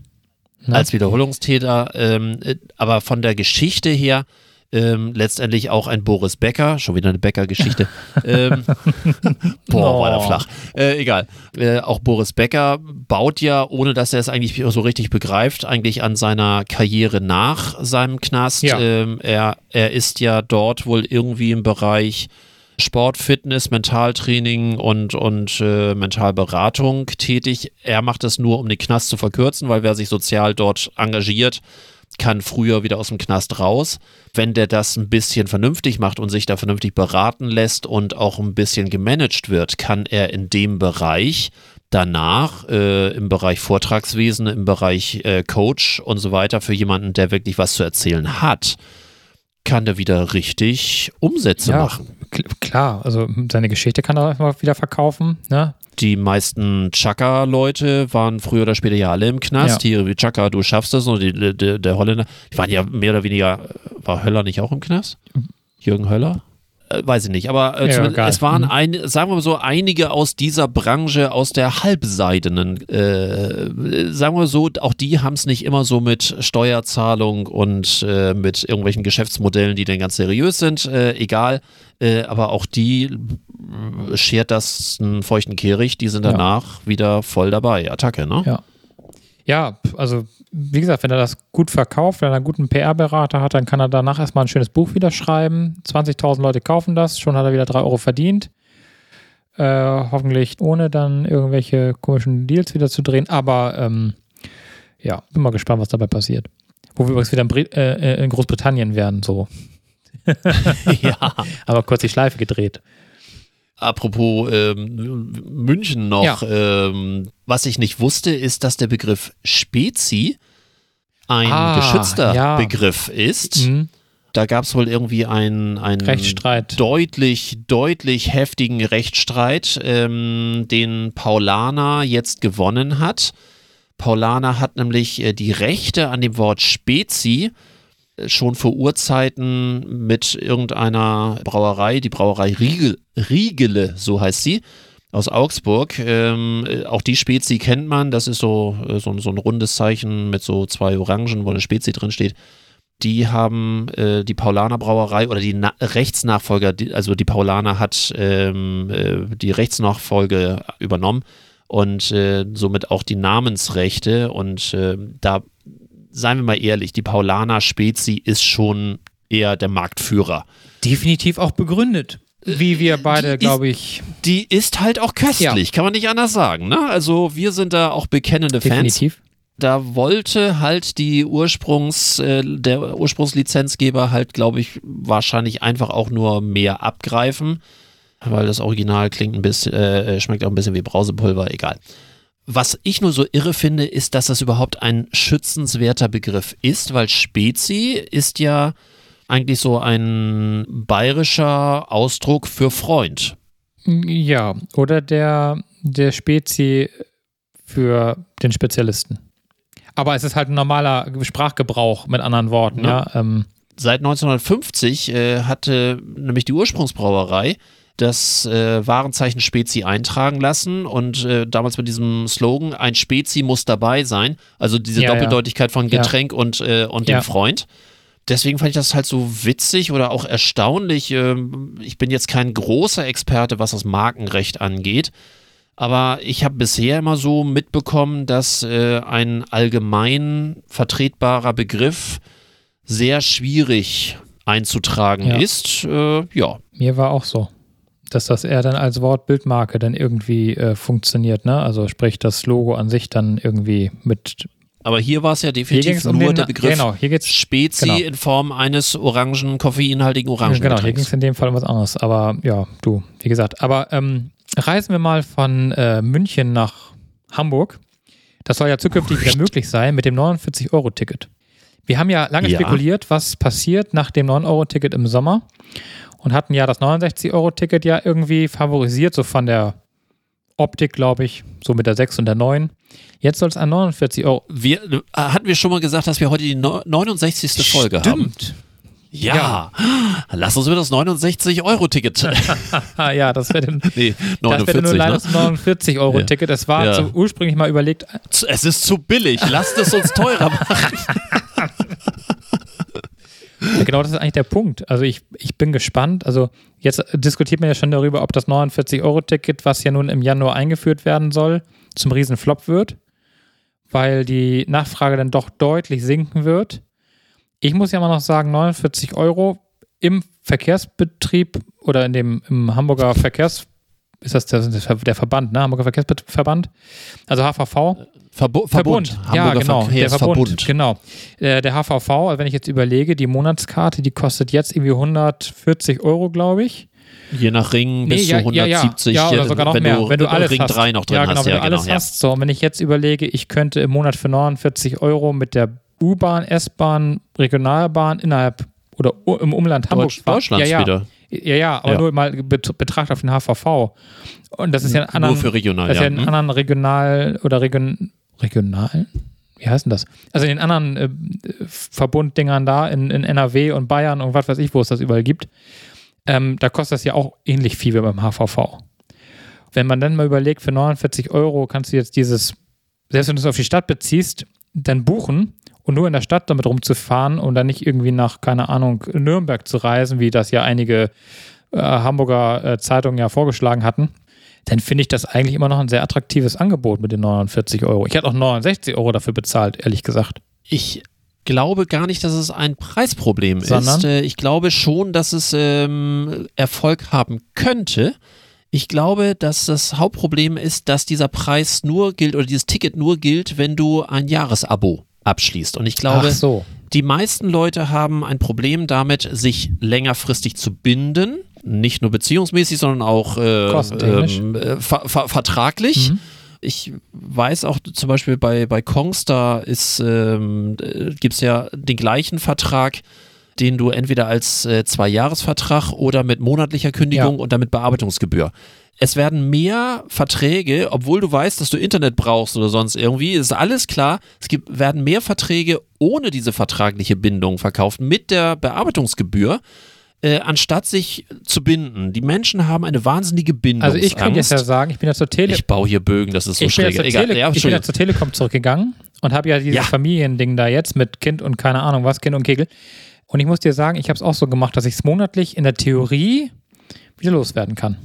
Ne? als Wiederholungstäter, ähm, äh, aber von der Geschichte her ähm, letztendlich auch ein Boris Becker, schon wieder eine Becker-Geschichte. ähm, boah, war der Oh. flach. Äh, egal. Äh, auch Boris Becker baut ja, ohne dass er es eigentlich so richtig begreift, eigentlich an seiner Karriere nach seinem Knast. Ja. Ähm, er, er ist ja dort wohl irgendwie im Bereich Sport, Fitness, Mentaltraining und, und äh, Mentalberatung tätig. Er macht es nur, um den Knast zu verkürzen, weil wer sich sozial dort engagiert, kann früher wieder aus dem Knast raus. Wenn der das ein bisschen vernünftig macht und sich da vernünftig beraten lässt und auch ein bisschen gemanagt wird, kann er in dem Bereich danach äh, im Bereich Vortragswesen, im Bereich äh, Coach und so weiter für jemanden, der wirklich was zu erzählen hat, kann der wieder richtig Umsätze Ja, machen. klar, also seine Geschichte kann er einfach wieder verkaufen. Ne? Die meisten Chaka-Leute waren früher oder später ja alle im Knast. Ja. Hier wie Chaka, du schaffst das. Und die, die, der Holländer, die waren ja mehr oder weniger, war Höller nicht auch im Knast? Jürgen Höller? Äh, weiß ich nicht, aber äh, Ja, es waren, Mhm. ein, sagen wir mal so, einige aus dieser Branche, aus der halbseidenen, äh, sagen wir so, auch die haben es nicht immer so mit Steuerzahlung und äh, mit irgendwelchen Geschäftsmodellen, die dann ganz seriös sind, äh, egal. Äh, aber auch die schert das einen feuchten Kehricht, die sind Ja. danach wieder voll dabei. Attacke, ne? Ja. Ja, also wie gesagt, wenn er das gut verkauft, wenn er einen guten PR-Berater hat, dann kann er danach erstmal ein schönes Buch wieder schreiben. 20.000 Leute kaufen das, schon hat er wieder 3 Euro verdient. Äh, hoffentlich ohne dann irgendwelche komischen Deals wieder zu drehen. Aber ähm, ja, bin mal gespannt, was dabei passiert. Wo wir übrigens wieder in, Brit äh, in Großbritannien werden, so. ja. Aber kurz die Schleife gedreht. Apropos ähm, München noch, ähm, was ich nicht wusste, ist, dass der Begriff Spezi ein Ah, geschützter ja. Begriff ist. Mhm. Da gab es wohl irgendwie einen, einen Rechtsstreit. deutlich, deutlich heftigen Rechtsstreit, ähm, den Paulaner jetzt gewonnen hat. Paulaner hat nämlich äh, die Rechte an dem Wort Spezi schon vor Urzeiten mit irgendeiner Brauerei, die Brauerei Riegel, Riegele, so heißt sie, aus Augsburg. Ähm, äh, auch die Spezi kennt man, das ist so, äh, so, so ein rundes Zeichen mit so zwei Orangen, wo eine Spezi drin steht. Die haben äh, die Paulaner Brauerei oder die Na Rechtsnachfolger, die, also die Paulaner hat ähm, äh, die Rechtsnachfolge übernommen und äh, somit auch die Namensrechte. Und äh, da, seien wir mal ehrlich, die Paulaner Spezi ist schon eher der Marktführer. Definitiv auch begründet. Wie wir beide, glaube ich, Die ist halt auch köstlich, kann man nicht anders sagen. Ne? Also wir sind da auch bekennende Fans. definitiv. da wollte halt die Ursprungs, äh, der Ursprungslizenzgeber halt, glaube ich, wahrscheinlich einfach auch nur mehr abgreifen, weil das Original klingt ein bisschen, äh, schmeckt auch ein bisschen wie Brausepulver, egal. Was ich nur so irre finde, ist, dass das überhaupt ein schützenswerter Begriff ist, weil Spezi ist ja eigentlich so ein bayerischer Ausdruck für Freund. Ja, oder der, der Spezi für den Spezialisten. Aber es ist halt ein normaler Sprachgebrauch mit anderen Worten, ja. Ähm, seit 1950 äh, hatte nämlich die Ursprungsbrauerei das äh, Warenzeichen Spezi eintragen lassen und äh, damals mit diesem Slogan, ein Spezi muss dabei sein, also diese Ja, ja. Doppeldeutigkeit von Ja. Getränk und, äh, und dem Ja. Freund. Deswegen fand ich das halt so witzig oder auch erstaunlich. Ähm, ich bin jetzt kein großer Experte, was das Markenrecht angeht, aber ich habe bisher immer so mitbekommen, dass äh, ein allgemein vertretbarer Begriff sehr schwierig einzutragen Ja. ist. Äh, ja, mir war auch so, dass das eher dann als Wortbildmarke dann irgendwie äh, funktioniert, ne? Also sprich das Logo an sich dann irgendwie mit. aber hier war es ja definitiv um nur den, der Begriff Genau, hier geht's Spezi genau. in Form eines orangen, koffeinhaltigen Genau, hier ging es in dem Fall um was anderes. Aber ja, du, wie gesagt. Aber ähm, reisen wir mal von äh, München nach Hamburg. Das soll ja zukünftig wieder möglich sein mit dem 49-Euro-Ticket. Wir haben ja lange Ja. spekuliert, was passiert nach dem 9-Euro-Ticket im Sommer und hatten ja das 69-Euro-Ticket ja irgendwie favorisiert, so von der Optik, glaube ich, so mit der 6 und der 9. Jetzt soll es ein 49 Euro. Wir, äh, hatten wir schon mal gesagt, dass wir heute die neu- 69. Folge haben? Stimmt. Ja. Lass uns über das 69-Euro-Ticket. Ah, ja, das wäre nee, Das wäre nur 49, leider ne? das 49 Euro Ticket. Das war Ja. ursprünglich mal überlegt, Es ist zu billig. Lasst es uns teurer machen. Ja, genau das ist eigentlich der Punkt. Also ich, ich bin gespannt. Also jetzt diskutiert man ja schon darüber, ob das 49-Euro-Ticket, was ja nun im Januar eingeführt werden soll, zum Riesenflop wird, weil die Nachfrage dann doch deutlich sinken wird. Ich muss ja mal noch sagen, 49 Euro im Verkehrsbetrieb oder in dem im Hamburger Verkehrs ist das der, der Verband, ne? Hamburger Verkehrsverband, also HVV. Verbo Verbund, Verbund. ja genau, der Verkehrsverbund. Verbund, genau. Äh, der HVV, also wenn ich jetzt überlege, die Monatskarte, die kostet jetzt irgendwie 140 Euro, glaube ich. Je nach Ring bis ja, zu ja, ja, 170, ja, oder sogar noch wenn mehr, du, wenn du alles Ring hast. 3 noch drin ja, genau, hast. wenn Ja, du alles genau. Ja. hast. So, und wenn ich jetzt überlege, ich könnte im Monat für 49 Euro mit der U-Bahn, S-Bahn, Regionalbahn innerhalb oder im Umland Hamburg Deutsch, Deutschlands ja, ja. wieder. Ja, ja, aber Ja. nur mal bet- betrachtet auf den HVV. Und das ist ja in anderen, Nur für regional, das ist ja ja. in Hm? anderen Regional- oder Region, Regionalen? Wie heißt denn das? Also in den anderen äh, Verbunddingern da, in, in NRW und Bayern und was weiß ich, wo es das überall gibt, ähm, da kostet das ja auch ähnlich viel wie beim HVV. Wenn man dann mal überlegt, für 49 Euro kannst du jetzt dieses, selbst wenn du es auf die Stadt beziehst, dann buchen und nur in der Stadt damit rumzufahren und dann nicht irgendwie nach, keine Ahnung, Nürnberg zu reisen, wie das ja einige äh, Hamburger äh, Zeitungen ja vorgeschlagen hatten, dann finde ich das eigentlich immer noch ein sehr attraktives Angebot mit den 49 Euro. Ich hätte auch 69 Euro dafür bezahlt, ehrlich gesagt. Ich glaube gar nicht, dass es ein Preisproblem Sondern? ist. Äh, Ich glaube schon, dass es ähm, Erfolg haben könnte. Ich glaube, dass das Hauptproblem ist, dass dieser Preis nur gilt oder dieses Ticket nur gilt, wenn du ein Jahresabo abschließt. Und ich glaube, so. die meisten Leute haben ein Problem damit, sich längerfristig zu binden. Nicht nur beziehungsmäßig, sondern auch äh, ähm, äh, ver ver vertraglich. Mhm. Ich weiß auch zum Beispiel bei, bei Kongstar ist, ähm, gibt es ja den gleichen Vertrag, den du entweder als äh, Zwei-Jahres-Vertrag oder mit monatlicher Kündigung Ja. und damit Bearbeitungsgebühr. Es werden mehr Verträge, obwohl du weißt, dass du Internet brauchst oder sonst irgendwie, ist alles klar. Es gibt, werden mehr Verträge ohne diese vertragliche Bindung verkauft, mit der Bearbeitungsgebühr, äh, anstatt sich zu binden. Die Menschen haben eine wahnsinnige Bindungsangst. Also ich könnte jetzt ja sagen, ich bin ja zur Tele Ich baue hier Bögen, das ist so ich bin, ja schräg. Egal, ja, ich bin ja zur Telekom zurückgegangen und habe ja dieses Ja. Familiending da jetzt mit Kind und keine Ahnung was, Kind und Kegel. Und ich muss dir sagen, ich habe es auch so gemacht, dass ich es monatlich in der Theorie wieder loswerden kann.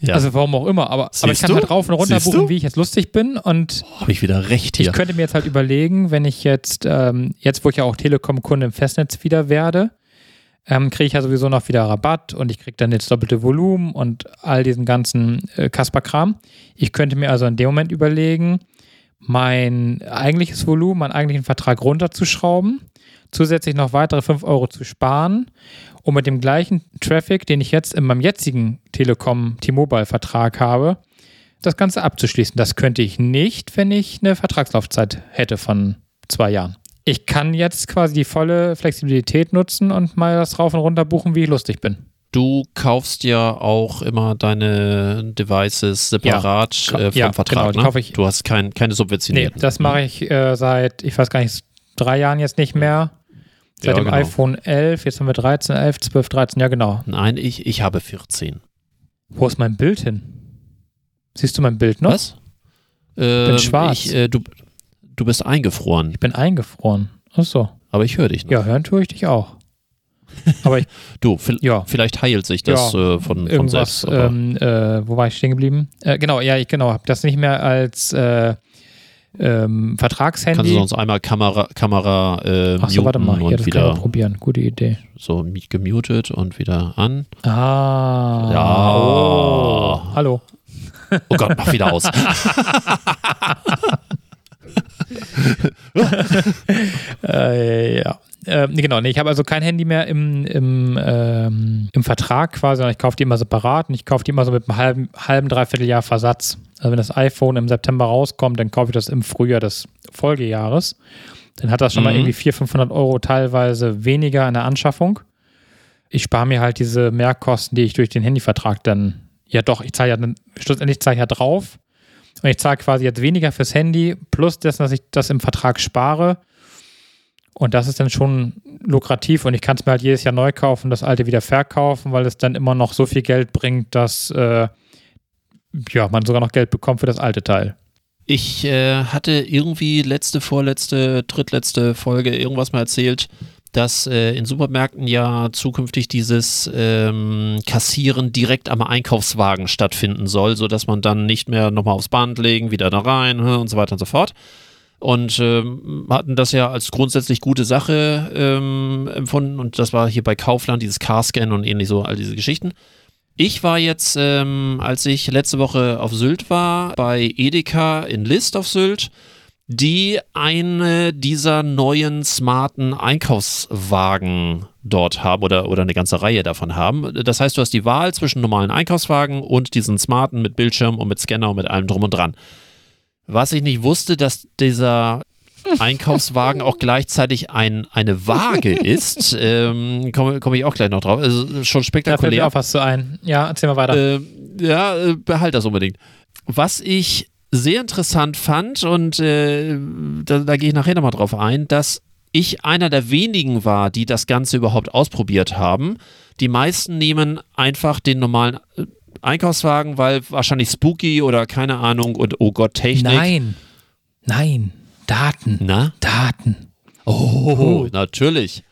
Ja. Also warum auch immer, aber, aber ich kann halt rauf und runter buchen, wie ich jetzt lustig bin und habe ich wieder recht hier. ich könnte mir jetzt halt überlegen, wenn ich jetzt, ähm, jetzt wo ich ja auch Telekom-Kunde im Festnetz wieder werde, ähm, kriege ich ja sowieso noch wieder Rabatt und ich kriege dann jetzt doppelte Volumen und all diesen ganzen äh, Kasper-Kram. Ich könnte mir also in dem Moment überlegen, mein eigentliches Volumen, meinen eigentlichen Vertrag runterzuschrauben, zusätzlich noch weitere 5 Euro zu sparen, um mit dem gleichen Traffic, den ich jetzt in meinem jetzigen Telekom T-Mobile-Vertrag habe, das Ganze abzuschließen. Das könnte ich nicht, wenn ich eine Vertragslaufzeit hätte von zwei Jahren. Ich kann jetzt quasi die volle Flexibilität nutzen und mal das rauf und runter buchen, wie ich lustig bin. Du kaufst ja auch immer deine Devices separat Ja, äh, vom ja, Vertrag. genau, ne? kaufe ich- Du hast kein, keine Nee, subventionierten. das mache ich äh, seit, ich weiß gar nicht, drei Jahren jetzt nicht mehr. Seit Ja, dem genau. iPhone 11, jetzt haben wir 13, 11, 12, 13, ja genau. Nein, ich, ich habe 14. Wo ist mein Bild hin? Siehst du mein Bild noch? Was? Ähm, bin schwarz. Ich, äh, du, du bist eingefroren, Ich bin eingefroren. Ach so. aber ich höre dich noch. Ja, hören tue ich dich auch. Aber ich, Du, ja, vielleicht heilt sich das Ja, äh, von, von selbst. ähm, äh, wo war ich stehen geblieben? Äh, genau, ja, ich genau, habe das nicht mehr als äh, ähm, Vertragshandy. Kannst du sonst einmal Kamera, Kamera äh, Ach so, warte mal, ja, das wieder probieren. Gute Idee. so gemutet und wieder an. Ah. Ja. Oh. Hallo. Oh Gott, mach wieder aus. Äh, ja. Ähm, genau, nee, ich habe also kein Handy mehr im, im, ähm, im Vertrag quasi, sondern ich kaufe die immer separat und ich kaufe die immer so mit einem halben, halben Dreivierteljahr Versatz. Also wenn das iPhone im September rauskommt, dann kaufe ich das im Frühjahr des Folgejahres. Dann hat das schon mal Mhm. irgendwie 400, 500 Euro teilweise weniger in der Anschaffung. Ich spare mir halt diese Mehrkosten, die ich durch den Handyvertrag dann, ja doch, ich zahle ja dann, schlussendlich zahle ich ja drauf. Und ich zahle quasi jetzt weniger fürs Handy, plus dessen, dass ich das im Vertrag spare. Und das ist dann schon lukrativ und ich kann es mir halt jedes Jahr neu kaufen, das alte wieder verkaufen, weil es dann immer noch so viel Geld bringt, dass äh, ja, man sogar noch Geld bekommt für das alte Teil. Ich äh, hatte irgendwie letzte, vorletzte, drittletzte Folge irgendwas mal erzählt, dass äh, in Supermärkten ja zukünftig dieses ähm, Kassieren direkt am Einkaufswagen stattfinden soll, sodass man dann nicht mehr nochmal aufs Band legen, wieder da rein und so weiter und so fort. Und ähm, hatten das ja als grundsätzlich gute Sache ähm, empfunden und das war hier bei Kaufland, dieses Carscan und ähnlich so, all diese Geschichten. Ich war jetzt, ähm, als ich letzte Woche auf Sylt war, bei Edeka in List auf Sylt, die eine dieser neuen smarten Einkaufswagen dort haben oder, oder eine ganze Reihe davon haben. Das heißt, du hast die Wahl zwischen normalen Einkaufswagen und diesen smarten mit Bildschirm und mit Scanner und mit allem drum und dran. Was ich nicht wusste, dass dieser Einkaufswagen auch gleichzeitig ein, eine Waage ist, ähm, komme komm ich auch gleich noch drauf. Also schon spektakulär. Da fällt mir auch was zu ein. Ja, erzähl mal weiter. Äh, ja, behalt das unbedingt. Was ich sehr interessant fand, und äh, da, da gehe ich nachher nochmal drauf ein, dass ich einer der wenigen war, die das Ganze überhaupt ausprobiert haben. Die meisten nehmen einfach den normalen äh, Einkaufswagen, weil wahrscheinlich spooky oder keine Ahnung und oh Gott, Technik. Nein, nein, Daten. Na? Daten. Oh, oh. natürlich.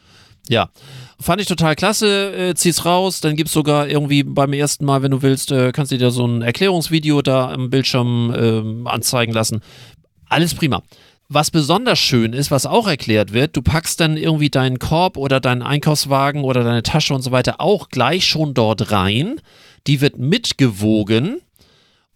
Ja. Fand ich total klasse, äh, zieh's raus, dann gibt's sogar irgendwie beim ersten Mal, wenn du willst, äh, kannst du dir so ein Erklärungsvideo da am Bildschirm äh, anzeigen lassen. Alles prima. Was besonders schön ist, was auch erklärt wird, du packst dann irgendwie deinen Korb oder deinen Einkaufswagen oder deine Tasche und so weiter auch gleich schon dort rein die wird mitgewogen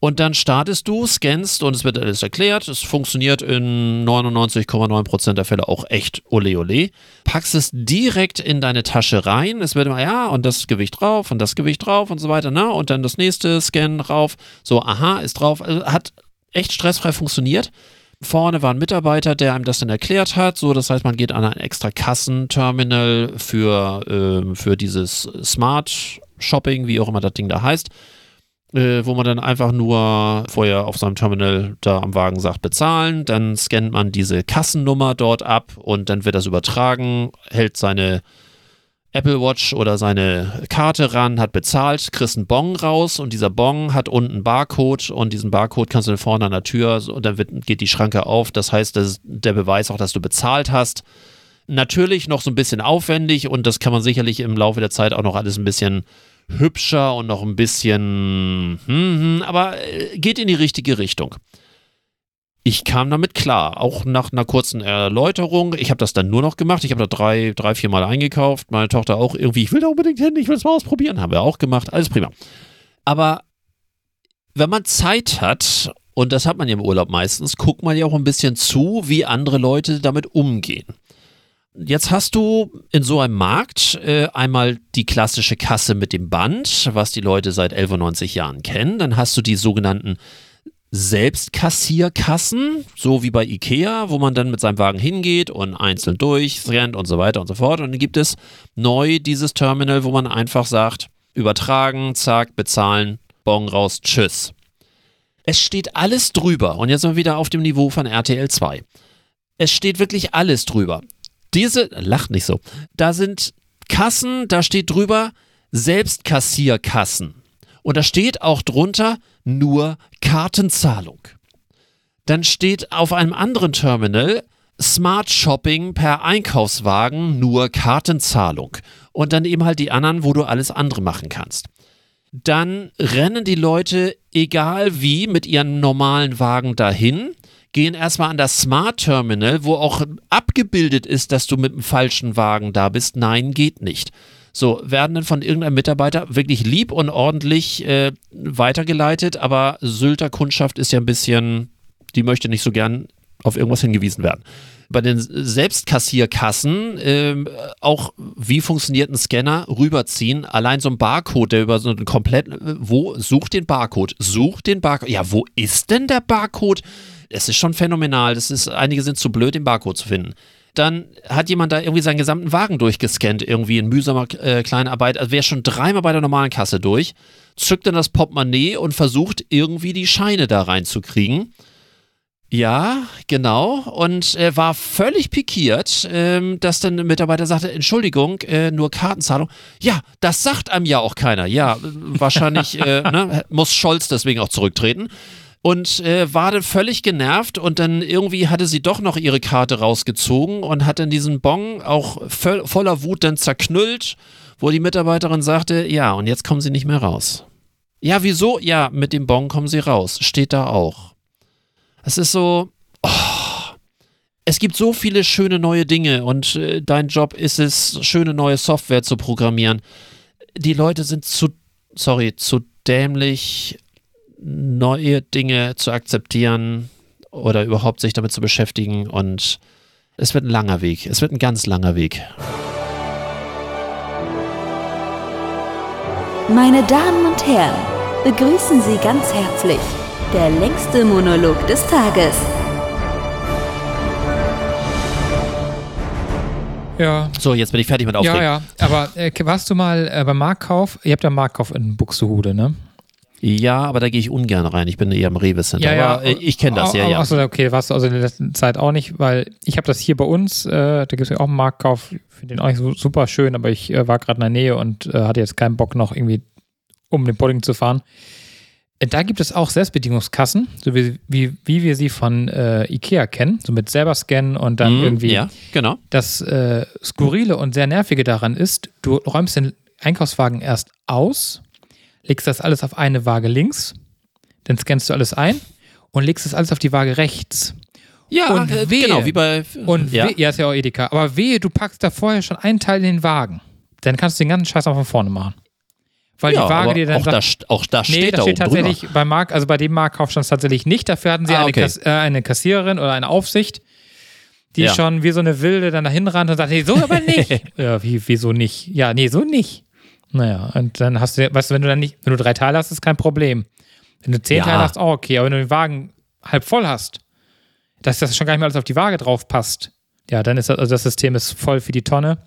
und dann startest du, scannst und es wird alles erklärt. Es funktioniert in 99,9% der Fälle auch echt ole ole. Packst es direkt in deine Tasche rein. Es wird immer, ja, und das Gewicht drauf und das Gewicht drauf und so weiter, ne? Und dann das nächste Scan drauf. So, aha, ist drauf. Also hat echt stressfrei funktioniert. Vorne war ein Mitarbeiter, der einem das dann erklärt hat. So, das heißt, man geht an ein extra Kassenterminal für, äh, für dieses Smart Shopping, wie auch immer das Ding da heißt, äh, wo man dann einfach nur vorher auf seinem Terminal da am Wagen sagt, bezahlen. Dann scannt man diese Kassennummer dort ab und dann wird das übertragen, hält seine Apple Watch oder seine Karte ran, hat bezahlt, kriegst einen Bon raus und dieser Bon hat unten einen Barcode und diesen Barcode kannst du dann vorne an der Tür und dann wird, geht die Schranke auf. Das heißt, das ist der Beweis auch, dass du bezahlt hast. Natürlich noch so ein bisschen aufwendig und das kann man sicherlich im Laufe der Zeit auch noch alles ein bisschen hübscher und noch ein bisschen, hm, hm, aber äh, geht in die richtige Richtung. Ich kam damit klar, auch nach einer kurzen Erläuterung. Ich habe das dann nur noch gemacht. Ich habe da drei, drei, vier Mal eingekauft. Meine Tochter auch irgendwie, ich will da unbedingt hin, ich will es mal ausprobieren. Haben wir auch gemacht. Alles prima. Aber wenn man Zeit hat, und das hat man ja im Urlaub meistens, guckt man ja auch ein bisschen zu, wie andere Leute damit umgehen. Jetzt hast du in so einem Markt äh, einmal die klassische Kasse mit dem Band, was die Leute seit 11, Jahren kennen. Dann hast du die sogenannten Selbstkassierkassen, so wie bei Ikea, wo man dann mit seinem Wagen hingeht und einzeln durchrennt und so weiter und so fort. Und dann gibt es neu dieses Terminal, wo man einfach sagt, übertragen, zack, bezahlen, Bon raus, tschüss. Es steht alles drüber. Und jetzt sind wir wieder auf dem Niveau von RTL 2. Es steht wirklich alles drüber. Diese, lacht nicht so, da sind Kassen, da steht drüber Selbstkassierkassen. Und da steht auch drunter nur Kartenzahlung. Dann steht auf einem anderen Terminal Smart Shopping per Einkaufswagen nur Kartenzahlung. Und dann eben halt die anderen, wo du alles andere machen kannst. Dann rennen die Leute, egal wie, mit ihren normalen Wagen dahin gehen erstmal an das Smart Terminal, wo auch abgebildet ist, dass du mit dem falschen Wagen da bist. Nein, geht nicht. So, werden dann von irgendeinem Mitarbeiter wirklich lieb und ordentlich äh, weitergeleitet, aber Sylter Kundschaft ist ja ein bisschen, die möchte nicht so gern auf irgendwas hingewiesen werden. Bei den Selbstkassierkassen äh, auch, wie funktioniert ein Scanner, rüberziehen. Allein so ein Barcode, der über so einen kompletten, wo, sucht den Barcode, sucht den Barcode. Ja, wo ist denn der Barcode? Es ist schon phänomenal. Das ist, einige sind zu blöd, den Barcode zu finden. Dann hat jemand da irgendwie seinen gesamten Wagen durchgescannt, irgendwie in mühsamer äh, Kleinarbeit. Also wäre schon dreimal bei der normalen Kasse durch, zückt dann das Portemonnaie und versucht irgendwie die Scheine da reinzukriegen. Ja, genau. Und äh, war völlig pikiert, ähm, dass dann ein Mitarbeiter sagte, Entschuldigung, äh, nur Kartenzahlung. Ja, das sagt einem ja auch keiner. Ja, wahrscheinlich äh, ne, muss Scholz deswegen auch zurücktreten und äh, war dann völlig genervt und dann irgendwie hatte sie doch noch ihre Karte rausgezogen und hat dann diesen Bon auch voll, voller Wut dann zerknüllt, wo die Mitarbeiterin sagte, ja, und jetzt kommen sie nicht mehr raus. Ja, wieso? Ja, mit dem Bon kommen sie raus. Steht da auch. Es ist so, oh, es gibt so viele schöne neue Dinge und äh, dein Job ist es, schöne neue Software zu programmieren. Die Leute sind zu, sorry, zu dämlich, neue Dinge zu akzeptieren oder überhaupt sich damit zu beschäftigen und es wird ein langer Weg. Es wird ein ganz langer Weg. Meine Damen und Herren, begrüßen Sie ganz herzlich der längste Monolog des Tages. Ja. So, jetzt bin ich fertig mit Aufregen. Ja, ja. Aber äh, warst du mal äh, beim Marktkauf? Ihr habt ja Marktkauf in Buxtehude, ne? Ja, aber da gehe ich ungern rein. Ich bin eher im Rewe-Center. Ja, ja. Aber äh, ich kenne das, ja, ja. Achso, okay, warst du also in der letzten Zeit auch nicht, weil ich habe das hier bei uns, äh, da gibt es ja auch einen Marktkauf, ich finde den auch nicht so super schön, aber ich äh, war gerade in der Nähe und äh, hatte jetzt keinen Bock noch irgendwie um den Pudding zu fahren. Äh, Da gibt es auch Selbstbedienungskassen, so wie, wie, wie wir sie von äh, Ikea kennen, so mit selber scannen und dann Mhm, irgendwie Ja, genau. das äh, Skurrile und sehr Nervige daran ist, du räumst den Einkaufswagen erst aus, legst das alles auf eine Waage links, dann scannst du alles ein und legst das alles auf die Waage rechts. Ja, Und äh, wehe. genau, wie bei. Und ja. ja. ja, ist ja auch Edeka. Aber wehe, du packst da vorher schon einen Teil in den Wagen. Dann kannst du den ganzen Scheiß auch von vorne machen. Weil ja, die Waage dir dann auch, sagt, da, auch da Nee, steht da da steht oben drüber. tatsächlich bei Mark, also bei dem Marktkauf stand es tatsächlich nicht. Dafür hatten sie Ah, eine, okay. Kass, äh, eine Kassiererin oder eine Aufsicht, die Ja. schon wie so eine Wilde dann dahin rannte und sagte, nee, so aber nicht. ja, wie, wieso nicht? Ja, nee, so nicht. Naja, und dann hast du, weißt du, wenn du dann nicht, wenn du drei Teile hast, ist kein Problem. Wenn du zehn Ja. Teile hast, auch okay. Aber wenn du den Wagen halb voll hast, dass das schon gar nicht mehr alles auf die Waage drauf passt, ja, dann ist das, also das System ist voll für die Tonne.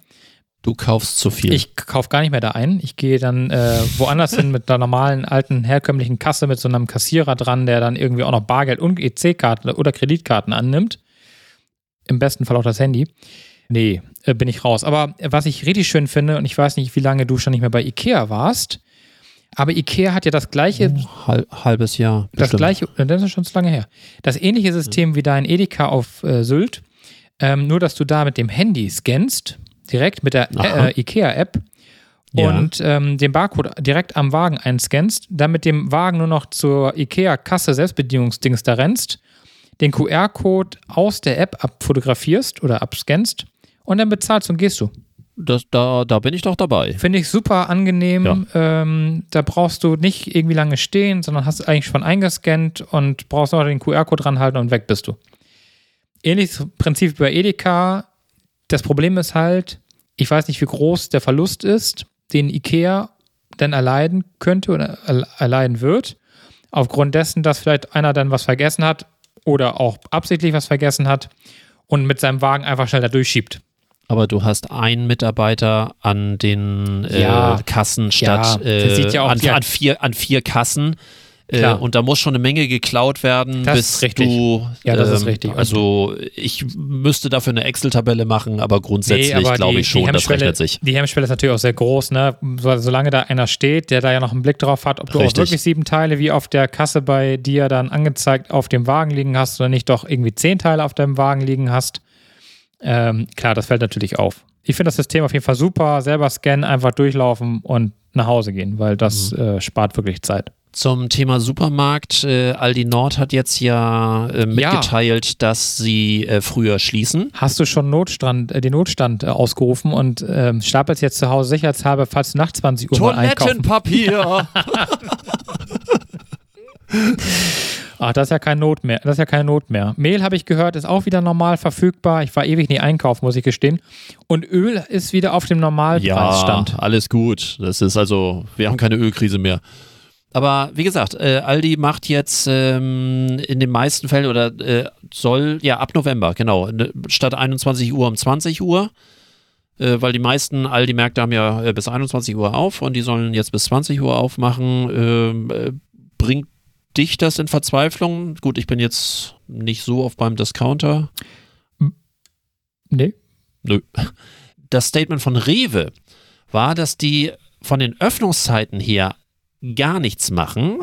Du kaufst zu viel. Ich kaufe gar nicht mehr da ein. Ich gehe dann äh, woanders hin mit einer normalen, alten, herkömmlichen Kasse mit so einem Kassierer dran, der dann irgendwie auch noch Bargeld und EC-Karten oder Kreditkarten annimmt. Im besten Fall auch das Handy. Nee, äh, bin ich raus. Aber was ich richtig schön finde, und ich weiß nicht, wie lange du schon nicht mehr bei Ikea warst, aber Ikea hat ja das gleiche Halb, halbes Jahr. das bestimmt. gleiche, äh, das ist schon zu lange her. Das ähnliche System wie dein Edeka auf äh, Sylt, ähm, nur dass du da mit dem Handy scannst, direkt mit der äh, Ikea-App Ja. und ähm, den Barcode direkt am Wagen einscannst, dann mit dem Wagen nur noch zur Ikea-Kasse Selbstbedienungsdings da rennst, den QR-Code aus der App abfotografierst oder abscannst und dann bezahlst und gehst du. Das, da, da bin ich doch dabei. Finde ich super angenehm. Ähm, da brauchst du nicht irgendwie lange stehen, sondern hast eigentlich schon eingescannt und brauchst nur noch den QR-Code ranhalten und weg bist du. Ähnliches Prinzip bei Edeka. Das Problem ist halt, ich weiß nicht, wie groß der Verlust ist, den IKEA dann erleiden könnte oder er- erleiden wird. Aufgrund dessen, dass vielleicht einer dann was vergessen hat oder auch absichtlich was vergessen hat und mit seinem Wagen einfach schnell da durchschiebt. Aber du hast einen Mitarbeiter an den äh, Ja. Kassen statt Ja, äh, sieht ja auch an, an, vier, an vier Kassen. Äh, und da muss schon eine Menge geklaut werden, Das bis ist richtig. du. Ja, das ist ähm, richtig. Und- Also ich müsste dafür eine Excel-Tabelle machen, aber grundsätzlich glaube ich schon, das rechnet sich. Die Hemmschwelle ist natürlich auch sehr groß, ne? So, solange da einer steht, der da ja noch einen Blick drauf hat, ob du auch Richtig. wirklich sieben Teile wie auf der Kasse bei dir dann angezeigt auf dem Wagen liegen hast oder nicht doch irgendwie zehn Teile auf deinem Wagen liegen hast. Ähm, klar, das fällt natürlich auf. Ich finde das System auf jeden Fall super. Selber scannen, einfach durchlaufen und nach Hause gehen, weil das Mhm. äh, spart wirklich Zeit. Zum Thema Supermarkt, äh, Aldi Nord hat jetzt ja äh, mitgeteilt, dass sie äh, früher schließen. Hast du schon Notstand, äh, den Notstand äh, ausgerufen und ähm, stapelst jetzt zu Hause sicherheitshalber, falls du nach 20 Uhr mal einkaufen Toilettenpapier! Ach, das ist ja keine Not mehr. Das ist ja keine Not mehr. Mehl habe ich gehört, ist auch wieder normal verfügbar. Ich war ewig nie einkaufen, muss ich gestehen. Und Öl ist wieder auf dem ja, Normalpreisstand. alles gut. Das ist also, wir haben keine Ölkrise mehr. Aber wie gesagt, äh, Aldi macht jetzt ähm, in den meisten Fällen oder äh, soll, ja, ab November, genau, ne, statt 21 Uhr um 20 Uhr, äh, weil die meisten Aldi-Märkte haben ja äh, bis 21 Uhr auf und die sollen jetzt bis 20 Uhr aufmachen. Ähm, äh, bringt dich das in Verzweiflung? Gut, ich bin jetzt nicht so oft beim Discounter. Nee. Nö. Das Statement von Rewe war, dass die von den Öffnungszeiten her gar nichts machen.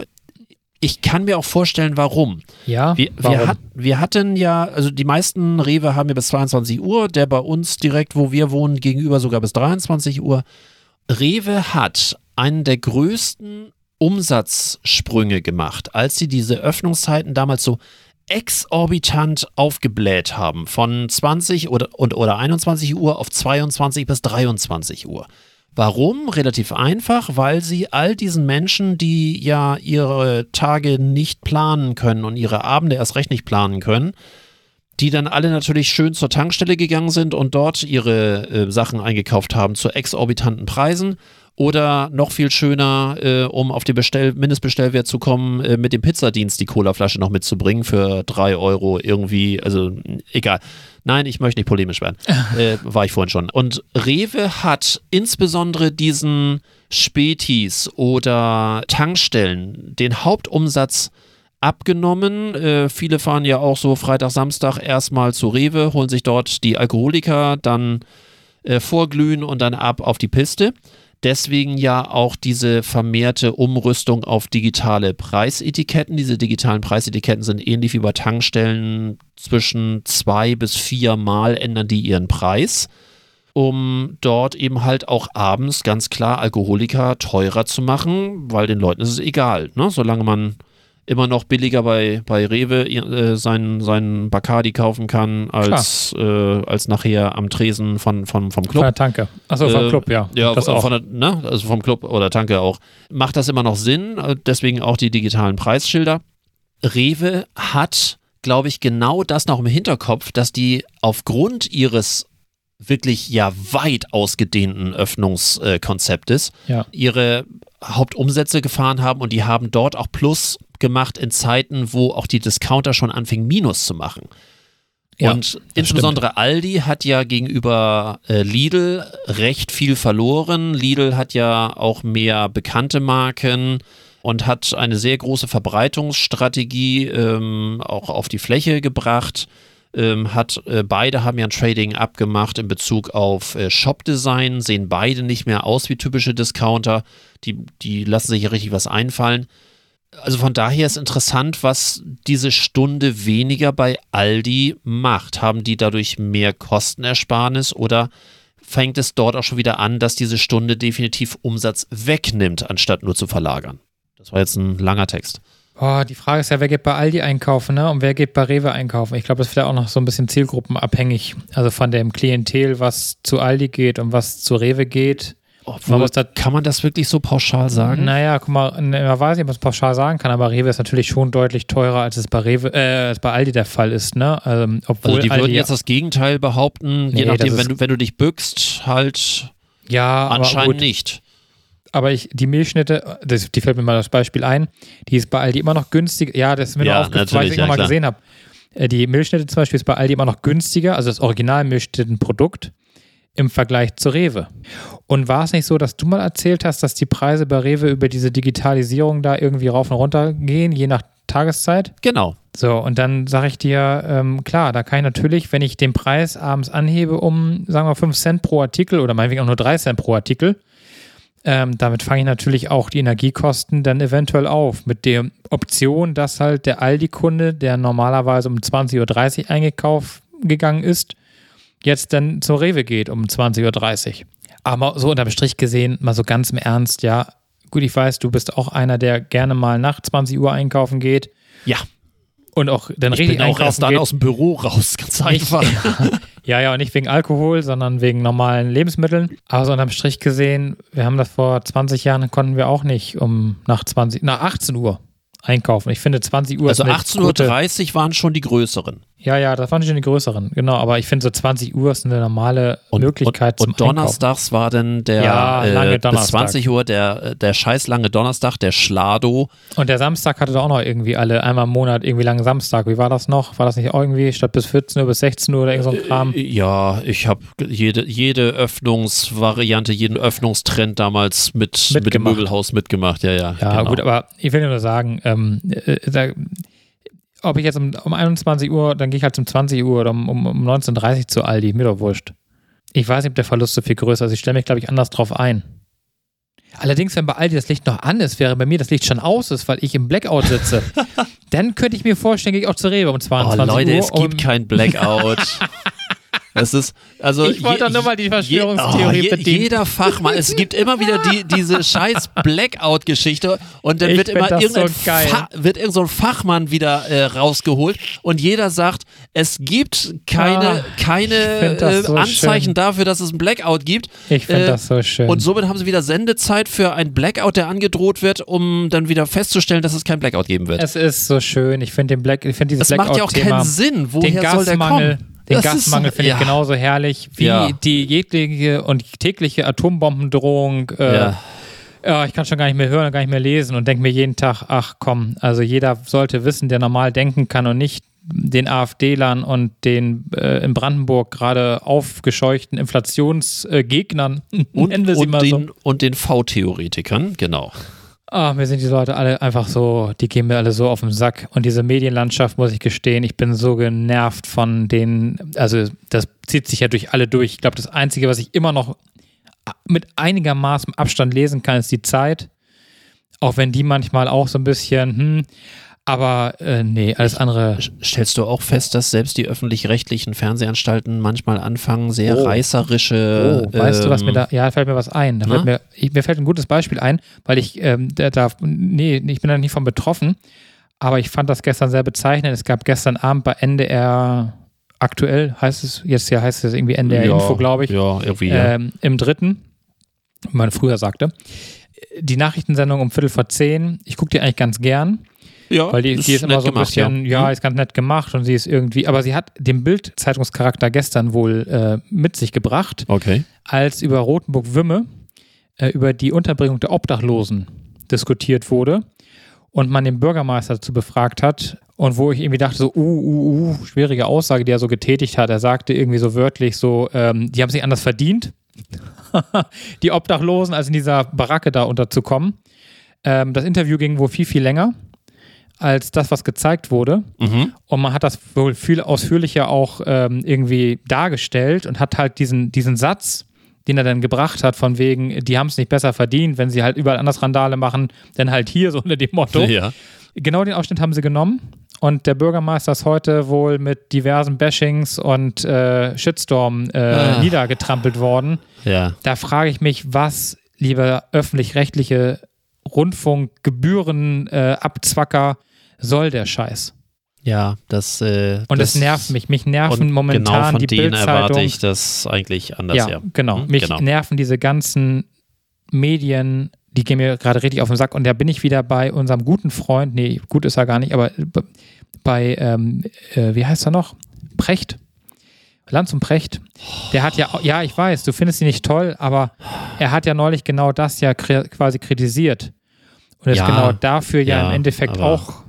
Ich kann mir auch vorstellen, warum. Ja, Wir, warum? wir, hat, wir hatten ja, also die meisten Rewe haben ja bis 22 Uhr, der bei uns direkt, wo wir wohnen, gegenüber sogar bis 23 Uhr. Rewe hat einen der größten Umsatzsprünge gemacht, als sie diese Öffnungszeiten damals so exorbitant aufgebläht haben von 20 oder, und, oder 21 Uhr auf 22 bis 23 Uhr. Warum? Relativ einfach, weil sie all diesen Menschen, die ja ihre Tage nicht planen können und ihre Abende erst recht nicht planen können, die dann alle natürlich schön zur Tankstelle gegangen sind und dort ihre äh, Sachen eingekauft haben zu exorbitanten Preisen oder noch viel schöner, äh, um auf den Bestell Mindestbestellwert zu kommen, äh, mit dem Pizzadienst die Colaflasche noch mitzubringen für drei Euro irgendwie. Also egal. Nein, ich möchte nicht polemisch werden. äh, war ich vorhin schon. Und Rewe hat insbesondere diesen Spätis oder Tankstellen den Hauptumsatz abgenommen. Äh, viele fahren ja auch so Freitag, Samstag erstmal zu Rewe, holen sich dort die Alkoholiker, dann äh, vorglühen und dann ab auf die Piste. Deswegen ja auch diese vermehrte Umrüstung auf digitale Preisetiketten. Diese digitalen Preisetiketten sind ähnlich wie bei Tankstellen zwischen zwei bis vier Mal ändern die ihren Preis, um dort eben halt auch abends ganz klar Alkoholiker teurer zu machen, weil den Leuten ist es egal, ne? solange man immer noch billiger bei, bei Rewe äh, seinen, seinen Bacardi kaufen kann, als, äh, als nachher am Tresen von, von, vom Club. Von der Tanke. Achso, vom äh, Club, ja. Ja, das auch. Der, ne? also vom Club oder Tanke auch. Macht das immer noch Sinn? Äh, deswegen auch die digitalen Preisschilder. Rewe hat, glaube ich, genau das noch im Hinterkopf, dass die aufgrund ihres wirklich ja weit ausgedehnten Öffnungskonzeptes ja. ihre Hauptumsätze gefahren haben und die haben dort auch Plus gemacht in Zeiten, wo auch die Discounter schon anfingen, Minus zu machen. Ja, und insbesondere stimmt. Aldi hat ja gegenüber äh, Lidl recht viel verloren. Lidl hat ja auch mehr bekannte Marken und hat eine sehr große Verbreitungsstrategie ähm, auch auf die Fläche gebracht. Ähm, hat äh, beide haben ja ein Trading abgemacht in Bezug auf äh, Shop-Design, sehen beide nicht mehr aus wie typische Discounter. Die, die lassen sich ja richtig was einfallen also von daher ist interessant, was diese Stunde weniger bei Aldi macht. Haben die dadurch mehr Kostenersparnis oder fängt es dort auch schon wieder an, dass diese Stunde definitiv Umsatz wegnimmt, anstatt nur zu verlagern? Das war jetzt ein langer Text. Oh, die Frage ist ja, wer geht bei Aldi einkaufen ne? und wer geht bei Rewe einkaufen? Ich glaube, das ist vielleicht auch noch so ein bisschen zielgruppenabhängig. Also von dem Klientel, was zu Aldi geht und was zu Rewe geht. Obwohl, da, kann man das wirklich so pauschal sagen? Naja, guck mal, ne, man weiß nicht, ob man es pauschal sagen kann, aber Rewe ist natürlich schon deutlich teurer, als es bei Rewe, äh, als bei Aldi der Fall ist, ne? Also, obwohl also die Aldi, würden jetzt das Gegenteil behaupten, nee, je nachdem, wenn du, wenn du dich bückst, halt ja, anscheinend nicht. Aber ich, die Milchschnitte, das, die fällt mir mal das Beispiel ein, die ist bei Aldi immer noch günstig. Ja, das ist mir ja, nur aufgefallen, weil ich ja, mal gesehen habe. Äh, die Milchschnitte zum Beispiel ist bei Aldi immer noch günstiger, also das Original Milchschnittenprodukt im Vergleich zu Rewe. Und war es nicht so, dass du mal erzählt hast, dass die Preise bei Rewe über diese Digitalisierung da irgendwie rauf und runter gehen, je nach Tageszeit? Genau. So, und dann sage ich dir, ähm, klar, da kann ich natürlich, wenn ich den Preis abends anhebe um, sagen wir, 5 Cent pro Artikel oder meinetwegen auch nur 3 Cent pro Artikel, ähm, damit fange ich natürlich auch die Energiekosten dann eventuell auf. Mit der Option, dass halt der Aldi-Kunde, der normalerweise um 20.30 Uhr eingekauft gegangen ist, jetzt dann zur Rewe geht um 20.30 Uhr. Aber so unterm Strich gesehen, mal so ganz im Ernst, ja, gut, ich weiß, du bist auch einer, der gerne mal nach 20 Uhr einkaufen geht. Ja. Und auch dann ich richtig bin auch erst dann aus dem Büro raus, ganz einfach. ja, ja, und nicht wegen Alkohol, sondern wegen normalen Lebensmitteln. Aber so unterm Strich gesehen, wir haben das vor 20 Jahren, konnten wir auch nicht um nach 20, nach 18 Uhr einkaufen. Ich finde 20 Uhr. Also 18.30 Uhr waren schon die größeren. Ja, ja, das waren schon die größeren, genau. Aber ich finde so 20 Uhr ist eine normale und, Möglichkeit und, und donnerstags Einkaufen. war dann der ja, lange äh, bis 20 Uhr der, der scheiß lange Donnerstag, der Schlado. Und der Samstag hatte doch auch noch irgendwie alle einmal im Monat irgendwie lange Samstag. Wie war das noch? War das nicht irgendwie statt bis 14 Uhr bis 16 Uhr oder irgend so ein Kram? Äh, ja, ich habe jede, jede Öffnungsvariante, jeden Öffnungstrend damals mit, mit dem Möbelhaus mitgemacht. Ja, ja. Ja, genau. gut, aber ich will nur sagen, ähm, äh, da, ob ich jetzt um, um 21 Uhr, dann gehe ich halt um 20 Uhr oder um, um, um 19.30 Uhr zu Aldi, mir doch wurscht. Ich weiß nicht, ob der Verlust so viel größer ist. Ich stelle mich, glaube ich, anders drauf ein. Allerdings, wenn bei Aldi das Licht noch an ist, wäre bei mir das Licht schon aus ist, weil ich im Blackout sitze, dann könnte ich mir vorstellen, gehe ich auch zur Rewe um 22 oh, Leute, Uhr. Leute, es gibt um kein Blackout. Es ist, also Ich wollte doch nur mal die Verschwörungstheorie je, oh, je, bedienen. Jeder Fachmann, es gibt immer wieder die, diese scheiß Blackout-Geschichte und dann Ich wird immer irgendein, so wird irgend so ein Fachmann wieder äh, rausgeholt und jeder sagt, es gibt keine, Ah, keine äh, so Anzeichen schön. dafür, dass es ein Blackout gibt. Ich finde Äh, das so schön. Und somit haben sie wieder Sendezeit für ein Blackout, der angedroht wird, um dann wieder festzustellen, dass es kein Blackout geben wird. es ist so schön. Ich finde den Black, ich finde dieses Das macht ja auch Blackout-Thema. keinen Sinn. den Woher soll der kommen? Den Das Gasmangel finde ja. ich genauso herrlich wie Ja. die jegliche und tägliche Atombombendrohung. Äh, Ja. ja, ich kann schon gar nicht mehr hören und gar nicht mehr lesen und denke mir jeden Tag, ach komm, also jeder sollte wissen, der normal denken kann und nicht den AfD-Lern und den äh, in Brandenburg gerade aufgescheuchten Inflationsgegnern, Und, sie und, mal so. und den V-Theoretikern, genau. Ah, mir sind diese Leute alle einfach so, die gehen mir alle so auf den Sack. Und diese Medienlandschaft, muss ich gestehen, ich bin so genervt von denen, also das zieht sich ja durch alle durch. Ich glaube, das Einzige, was ich immer noch mit einigermaßen Abstand lesen kann, ist die Zeit. Auch wenn die manchmal auch so ein bisschen, hm, aber äh, nee, alles andere. Stellst du auch fest, dass selbst die öffentlich-rechtlichen Fernsehanstalten manchmal anfangen, sehr Oh. reißerische. Oh, weißt du, was mir ähm, da, ja, fällt mir was ein. Fällt mir, ich, mir fällt ein gutes Beispiel ein, weil ich, ähm, da, nee, ich bin da nicht von betroffen, aber ich fand das gestern sehr bezeichnend. Es gab gestern Abend bei NDR aktuell, heißt es, jetzt ja heißt es irgendwie NDR ja, Info, glaube ich, Ja, irgendwie. ja. ähm, im dritten, wie man früher sagte, die Nachrichtensendung um Viertel vor zehn. Ich gucke die eigentlich ganz gern. Ja, Weil die, die ist immer so ein gemacht, bisschen, ja. Hm? ist ganz nett gemacht und sie ist irgendwie, aber sie hat den Bild-Zeitungscharakter gestern wohl äh, mit sich gebracht, Okay. als über Rotenburg-Wümme äh, über die Unterbringung der Obdachlosen diskutiert wurde und man den Bürgermeister dazu befragt hat und wo ich irgendwie dachte so, uh, uh, uh, schwierige Aussage, die er so getätigt hat. Er sagte irgendwie so wörtlich so, ähm, die haben sich anders verdient, die Obdachlosen, als in dieser Baracke da unterzukommen. Ähm, das Interview ging wohl viel, viel länger als das, was gezeigt wurde. Mhm. Und man hat das wohl viel ausführlicher auch ähm, irgendwie dargestellt und hat halt diesen, diesen Satz, den er dann gebracht hat, von wegen, die haben es nicht besser verdient, wenn sie halt überall anders Randale machen, denn halt hier, so unter dem Motto. Ja. Genau den Ausschnitt haben sie genommen. Und der Bürgermeister ist heute wohl mit diversen Bashings und äh, Shitstorm äh, Ah. niedergetrampelt worden. Ja. Da frage ich mich, was, lieber öffentlich-rechtliche Rundfunkgebühren äh, Abzwacker, soll der Scheiß? Ja, das. Äh, Und das, es nervt mich. Mich nerven und momentan genau von die denen erwarte ich das eigentlich anders, ja, ja. genau. Hm, Mich genau. nerven diese ganzen Medien, die gehen mir gerade richtig auf den Sack. Und da bin ich wieder bei unserem guten Freund, nee, gut ist er gar nicht, aber bei, ähm, äh, wie heißt er noch? Precht. Lanz und Precht. Der hat ja, ja, ich weiß, du findest ihn nicht toll, aber er hat ja neulich genau das ja quasi kritisiert. Und ist Ja, genau dafür ja, ja, im Endeffekt auch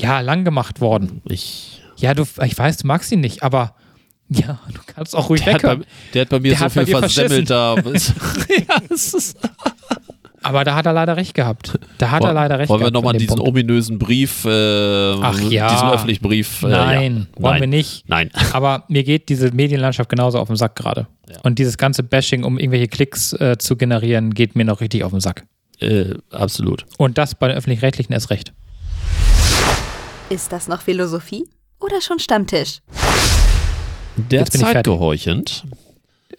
ja, lang gemacht worden. Ich, Ja, du, ich weiß, du magst ihn nicht, aber ja, du kannst auch ruhig der, hat bei, der hat bei mir Der so viel versemmelt da. ja, es ist, Aber da hat er leider recht gehabt. Da hat er leider recht Wollen wir gehabt. nochmal an dem diesen Punkt. ominösen Brief, äh, Ach ja. diesen öffentlichen Brief. Äh, Nein, ja. wollen Nein. wir nicht. Nein. Aber mir geht diese Medienlandschaft genauso auf den Sack gerade. Ja. Und dieses ganze Bashing, um irgendwelche Klicks äh, zu generieren, geht mir noch richtig auf den Sack. Äh, absolut. Und das bei den Öffentlich-Rechtlichen erst recht. Ist das noch Philosophie oder schon Stammtisch? Der Jetzt bin ich Zeit fertig. gehorchend.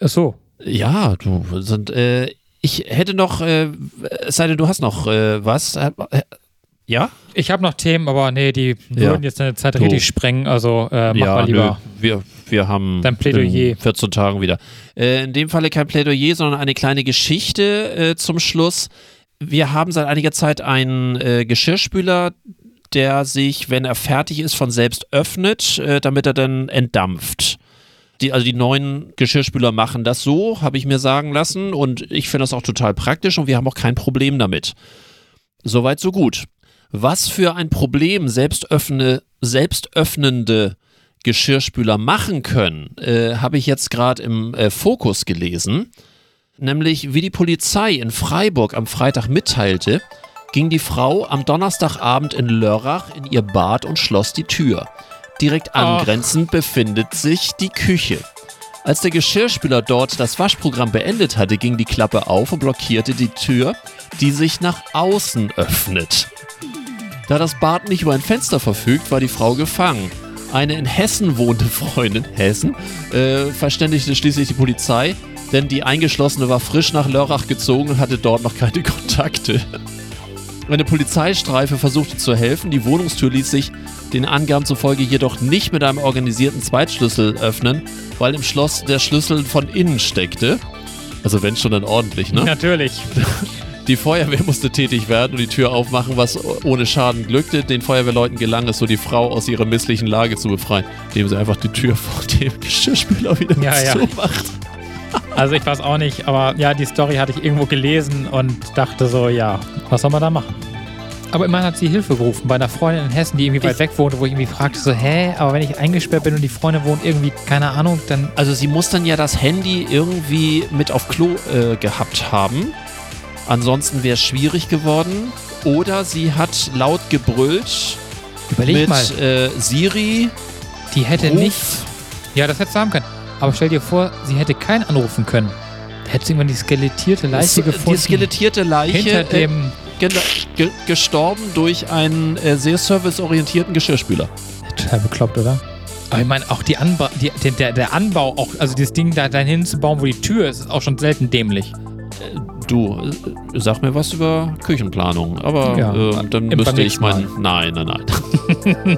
Ach so. Ja, du sind, äh, ich hätte noch, äh, es sei denn, du hast noch äh, was. Äh, äh, ja? Ich habe noch Themen, aber nee, die Ja. würden jetzt deine Zeit So. richtig sprengen. Also äh, mach ja, mal lieber. Nö, wir, wir haben Dein Plädoyer. in 14 Tagen wieder. Äh, in dem Falle kein Plädoyer, sondern eine kleine Geschichte äh, zum Schluss. Wir haben seit einiger Zeit einen äh, Geschirrspüler, der sich, wenn er fertig ist, von selbst öffnet, äh, damit er dann entdampft. Die, also die neuen Geschirrspüler machen das so, habe ich mir sagen lassen. Und ich finde das auch total praktisch und wir haben auch kein Problem damit. Soweit, so gut. Was für ein Problem selbst, öffne, selbst öffnende Geschirrspüler machen können, äh, habe ich jetzt gerade im äh, Fokus gelesen. Nämlich, wie die Polizei in Freiburg am Freitag mitteilte, ging die Frau am Donnerstagabend in Lörrach in ihr Bad und schloss die Tür. Direkt Ach. angrenzend befindet sich die Küche. Als der Geschirrspüler dort das Waschprogramm beendet hatte, ging die Klappe auf und blockierte die Tür, die sich nach außen öffnet. Da das Bad nicht über ein Fenster verfügt, war die Frau gefangen. Eine in Hessen wohnende Freundin, Hessen, äh, verständigte schließlich die Polizei, denn die Eingeschlossene war frisch nach Lörrach gezogen und hatte dort noch keine Kontakte. Eine Polizeistreife versuchte zu helfen, die Wohnungstür ließ sich den Angaben zufolge jedoch nicht mit einem organisierten Zweitschlüssel öffnen, weil im Schloss der Schlüssel von innen steckte. Also wenn schon dann ordentlich, ne? Natürlich. Die Feuerwehr musste tätig werden und die Tür aufmachen, was ohne Schaden glückte. Den Feuerwehrleuten gelang es so, die Frau aus ihrer misslichen Lage zu befreien, indem sie einfach die Tür vor dem Geschirrspüler wieder Ja, ja. Also ich weiß auch nicht, aber ja, die Story hatte ich irgendwo gelesen und dachte so, ja, was soll man da machen? Aber immerhin hat sie Hilfe gerufen bei einer Freundin in Hessen, die irgendwie weit Ich- weg wohnte, wo ich irgendwie fragte so, hä, aber wenn ich eingesperrt bin und die Freundin wohnt irgendwie, keine Ahnung, dann Also sie muss dann ja das Handy irgendwie mit auf Klo äh, gehabt haben. Ansonsten wäre es schwierig geworden. Oder sie hat laut gebrüllt überleg mit mal, äh, Siri. die hätte Ruf. nicht, ja, das hätte sie haben können. Aber stell dir vor, sie hätte keinen anrufen können. Da hätte sie irgendwann die skelettierte Leiche die gefunden. skelettierte Leiche hinter äh, dem, ge ge gestorben durch einen äh, sehr serviceorientierten Geschirrspüler. total bekloppt, oder? Aber ich meine, auch die Anbau, die, der, der, Anbau, auch, also dieses Ding da dahin zu bauen, wo die Tür ist, ist auch schon selten dämlich. Du, äh, sag mir was über Küchenplanung, aber Ja, ähm, dann müsste ich meinen. Nein, nein, nein.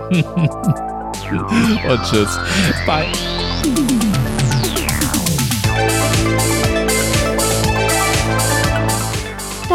Und tschüss. Bye.